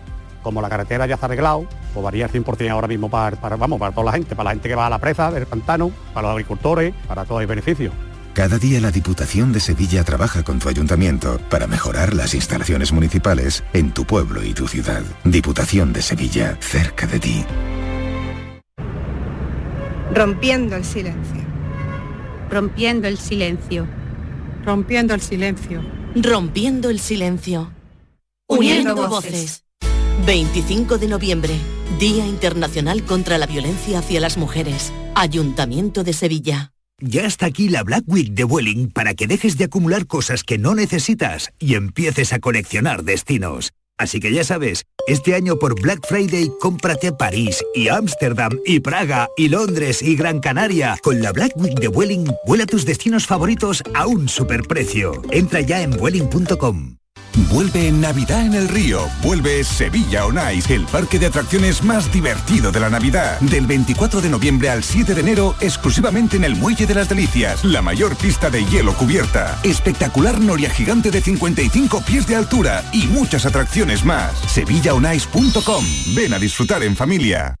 Como la carretera ya está arreglado, pues varía el 100% ahora mismo para, para, vamos, para toda la gente, para la gente que va a la presa del pantano, para los agricultores, para todo el beneficio. Cada día la Diputación de Sevilla trabaja con tu ayuntamiento para mejorar las instalaciones municipales en tu pueblo y tu ciudad. Diputación de Sevilla, cerca de ti. Rompiendo el silencio. Rompiendo el silencio. Rompiendo el silencio. Rompiendo el silencio. Uniendo, voces. 25 de noviembre, Día Internacional contra la Violencia hacia las Mujeres. Ayuntamiento de Sevilla. Ya está aquí la Black Week de Vueling para que dejes de acumular cosas que no necesitas y empieces a coleccionar destinos. Así que ya sabes, este año por Black Friday cómprate París y Ámsterdam y Praga y Londres y Gran Canaria. Con la Black Week de Vueling, vuela tus destinos favoritos a un superprecio. Entra ya en vueling.com. Vuelve Navidad en el Río. Vuelve Sevilla On Ice, el parque de atracciones más divertido de la Navidad. Del 24 de noviembre al 7 de enero, exclusivamente en el Muelle de las Delicias, la mayor pista de hielo cubierta. Espectacular noria gigante de 55 pies de altura y muchas atracciones más. SevillaOnIce.com. Ven a disfrutar en familia.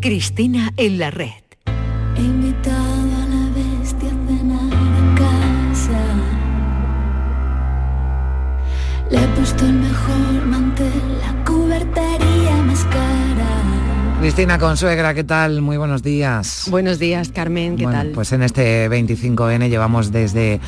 Cristina en la red. He invitado a la bestia a cenar a casa. Le he puesto el mejor mantel, la cubertería más cara. Cristina Consuegra, ¿qué tal? Muy buenos días. Buenos días, Carmen, ¿qué bueno, tal? Pues en este 25N llevamos desde,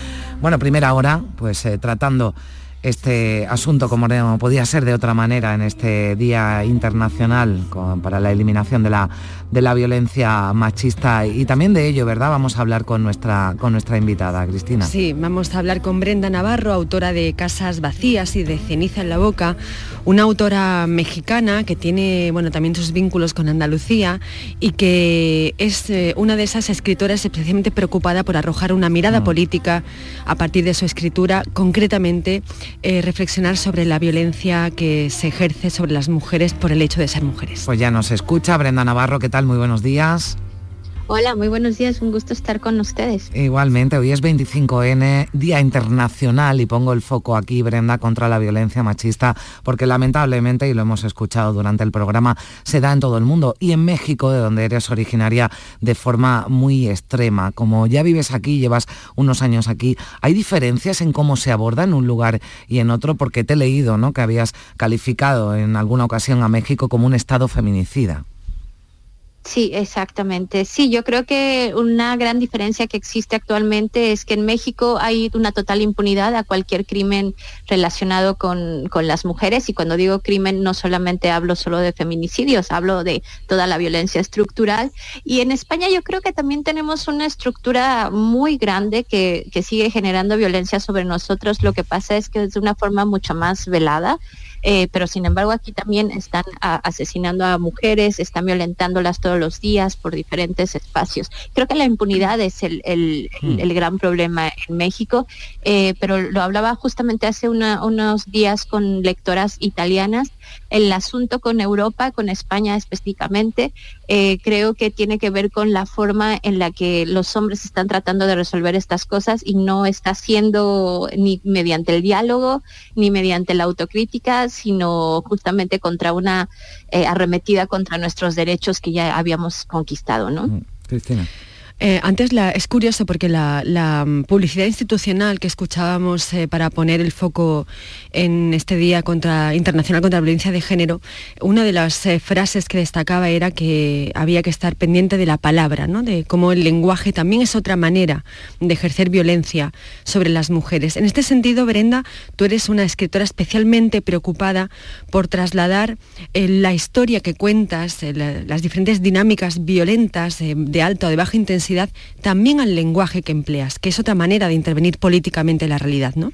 bueno, primera hora, pues eh, tratando este asunto como podía ser de otra manera en este Día Internacional para la eliminación de la, de la violencia machista y también de ello, ¿verdad? Vamos a hablar con nuestra, con nuestra invitada, Cristina. Sí, vamos a hablar con Brenda Navarro, autora de Casas Vacías y de Ceniza en la Boca, una autora mexicana que tiene bueno, también sus vínculos con Andalucía y que es eh, una de esas escritoras especialmente preocupada por arrojar una mirada mm. política a partir de su escritura, concretamente eh, reflexionar sobre la violencia que se ejerce sobre las mujeres por el hecho de ser mujeres. Pues ya nos escucha Brenda Navarro, ¿qué tal? Muy buenos días. Hola, muy buenos días, un gusto estar con ustedes. Igualmente, hoy es 25N, Día Internacional, y pongo el foco aquí, Brenda, contra la violencia machista, porque lamentablemente, y lo hemos escuchado durante el programa, se da en todo el mundo, y en México, de donde eres originaria, de forma muy extrema. Como ya vives aquí, llevas unos años aquí, ¿hay diferencias en cómo se aborda en un lugar y en otro? Porque te he leído, ¿no?, que habías calificado en alguna ocasión a México como un estado feminicida. Sí, exactamente. Sí, yo creo que una gran diferencia que existe actualmente es que en México hay una total impunidad a cualquier crimen relacionado con, con, las mujeres y cuando digo crimen no solamente hablo solo de feminicidios, hablo de toda la violencia estructural. Y en España yo creo que también tenemos una estructura muy grande que, que sigue generando violencia sobre nosotros. Lo que pasa es que es de una forma mucho más velada eh, pero sin embargo aquí también están asesinando a mujeres, están violentándolas todos los días por diferentes espacios. Creo que la impunidad es el, el, hmm. gran problema en México, eh, pero lo hablaba justamente hace unos días con lectoras italianas el asunto con Europa, con España específicamente, eh, creo que tiene que ver con la forma en la que los hombres están tratando de resolver estas cosas y no está siendo ni mediante el diálogo ni mediante la autocrítica, sino justamente contra una eh, arremetida contra nuestros derechos que ya habíamos conquistado, ¿no? Mm, Cristina. Eh, antes es curioso porque la, mm, publicidad institucional que escuchábamos eh, para poner el foco en este Día contra, Internacional contra la Violencia de Género, una de las eh, frases que destacaba era que había que estar pendiente de la palabra, de cómo el lenguaje también es otra manera de ejercer violencia sobre las mujeres. En este sentido, Brenda, tú eres una escritora especialmente preocupada por trasladar la historia que cuentas, las diferentes dinámicas violentas de alta o de baja intensidad, también al lenguaje que empleas, que es otra manera de intervenir políticamente en la realidad, ¿no?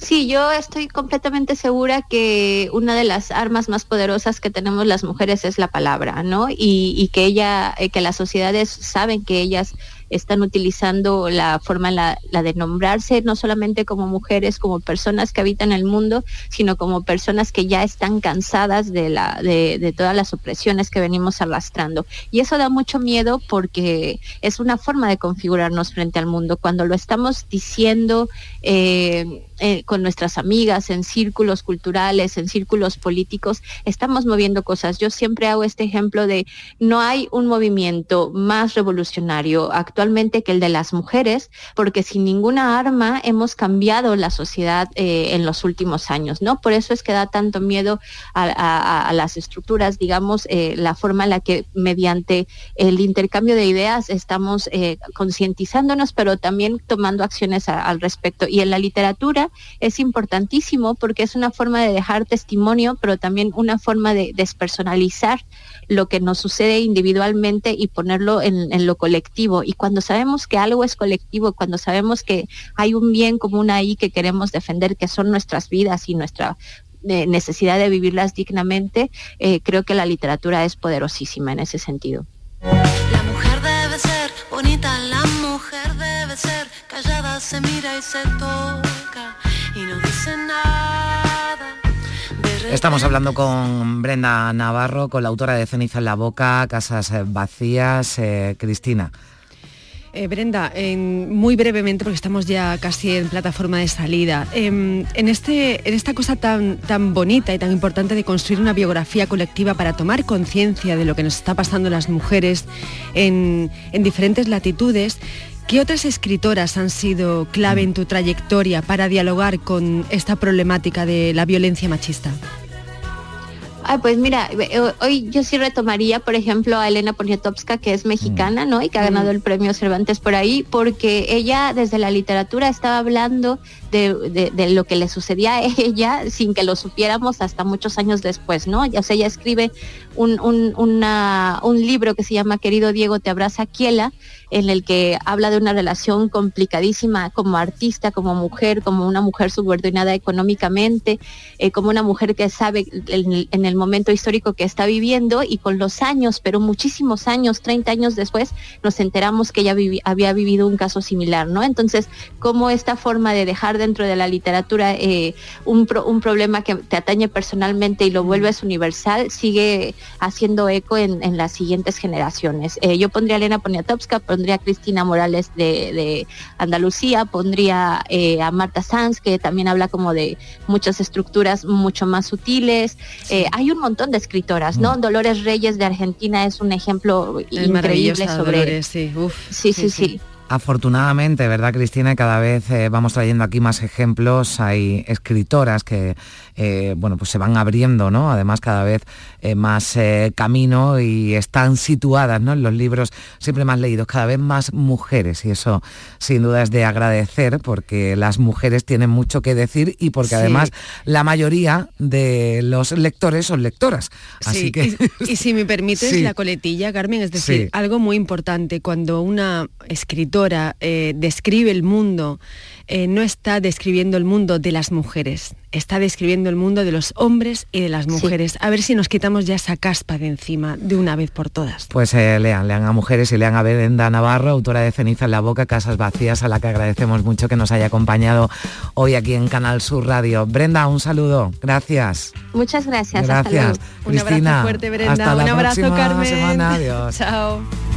Sí, yo estoy completamente segura que una de las armas más poderosas que tenemos las mujeres es la palabra, ¿no? Y, que ella, eh, que las sociedades saben que ellas están utilizando la forma, la, de nombrarse, no solamente como mujeres, como personas que habitan el mundo, sino como personas que ya están cansadas de, la, de, todas las opresiones que venimos arrastrando. Y eso da mucho miedo porque es una forma de configurarnos frente al mundo. Cuando lo estamos diciendo eh, eh, con nuestras amigas, en círculos culturales, en círculos políticos, estamos moviendo cosas. Yo siempre hago este ejemplo de no hay un movimiento más revolucionario actual que el de las mujeres, porque sin ninguna arma hemos cambiado la sociedad eh, en los últimos años, ¿no? Por eso es que da tanto miedo a, las estructuras, digamos, eh, la forma en la que mediante el intercambio de ideas estamos concientizándonos, pero también tomando acciones al respecto. Y en la literatura es importantísimo porque es una forma de dejar testimonio, pero también una forma de despersonalizar lo que nos sucede individualmente y ponerlo en, lo colectivo. Y cuando sabemos que algo es colectivo, cuando sabemos que hay un bien común ahí que queremos defender, que son nuestras vidas y nuestra eh, necesidad de vivirlas dignamente, eh, creo que la literatura es poderosísima en ese sentido. La mujer debe ser bonita, la mujer debe ser callada, se mira y se y no dice nada. Estamos hablando con Brenda Navarro, con la autora de Ceniza en la Boca, Casas Vacías, eh, Cristina. Eh, Brenda, muy brevemente, porque estamos ya casi en plataforma de salida, em, en, este, en esta cosa tan, tan bonita y tan importante de construir una biografía colectiva para tomar conciencia de lo que nos está pasando a las mujeres en, en diferentes latitudes, ¿Qué otras escritoras han sido clave en tu trayectoria para dialogar con esta problemática de la violencia machista? Ah, pues mira, eh, hoy yo sí retomaría, por ejemplo, a Elena Poniatowska, que es mexicana, ¿no? Y que ha ganado el premio Cervantes por ahí, porque ella desde la literatura estaba hablando de, lo que le sucedía a ella sin que lo supiéramos hasta muchos años después, ¿no? O sea, ella escribe un, un, libro que se llama Querido Diego, te abraza Kiela, en el que habla de una relación complicadísima como artista, como mujer, como una mujer subordinada económicamente, eh, como una mujer que sabe en, el momento histórico que está viviendo y con los años, pero muchísimos años, 30 años después, nos enteramos que ella había vivido un caso similar, ¿no? Entonces, como esta forma de dejar dentro de la literatura eh, un, un problema que te atañe personalmente y lo vuelves universal, sigue haciendo eco en, las siguientes generaciones. Eh, yo pondría a Elena Poniatowska, pondría a Cristina Morales de, Andalucía, pondría eh, a Marta Sanz, que también habla como de muchas estructuras mucho más sutiles. hay un montón de escritoras, ¿no? Mm. Dolores Reyes de Argentina es un ejemplo increíble sobre... sí, sí, sí. sí afortunadamente, ¿verdad, Cristina? Cada vez eh, vamos trayendo aquí más ejemplos. Hay escritoras que, eh, bueno, pues se van abriendo, ¿no? Además, cada vez eh, más camino y están situadas, ¿no? En los libros siempre más leídos, cada vez más mujeres. Y eso, sin duda, es de agradecer porque las mujeres tienen mucho que decir y porque además la mayoría de los lectores son lectoras. Así que... Y, si me permites la coletilla, Carmen, es decir, algo muy importante cuando una escritora eh, describe el mundo eh, no está describiendo el mundo de las mujeres, está describiendo el mundo de los hombres y de las mujeres. A ver si nos quitamos ya esa caspa de encima de una vez por todas. Pues eh, lean, lean a mujeres y lean a Brenda Navarro, autora de Ceniza en la Boca, Casas Vacías, a la que agradecemos mucho que nos haya acompañado hoy aquí en Canal Sur Radio. Brenda, un saludo. Gracias. Muchas gracias. Gracias. Un abrazo fuerte, Brenda. Hasta un la abrazo, próxima Carmen. semana. Adiós. Chao.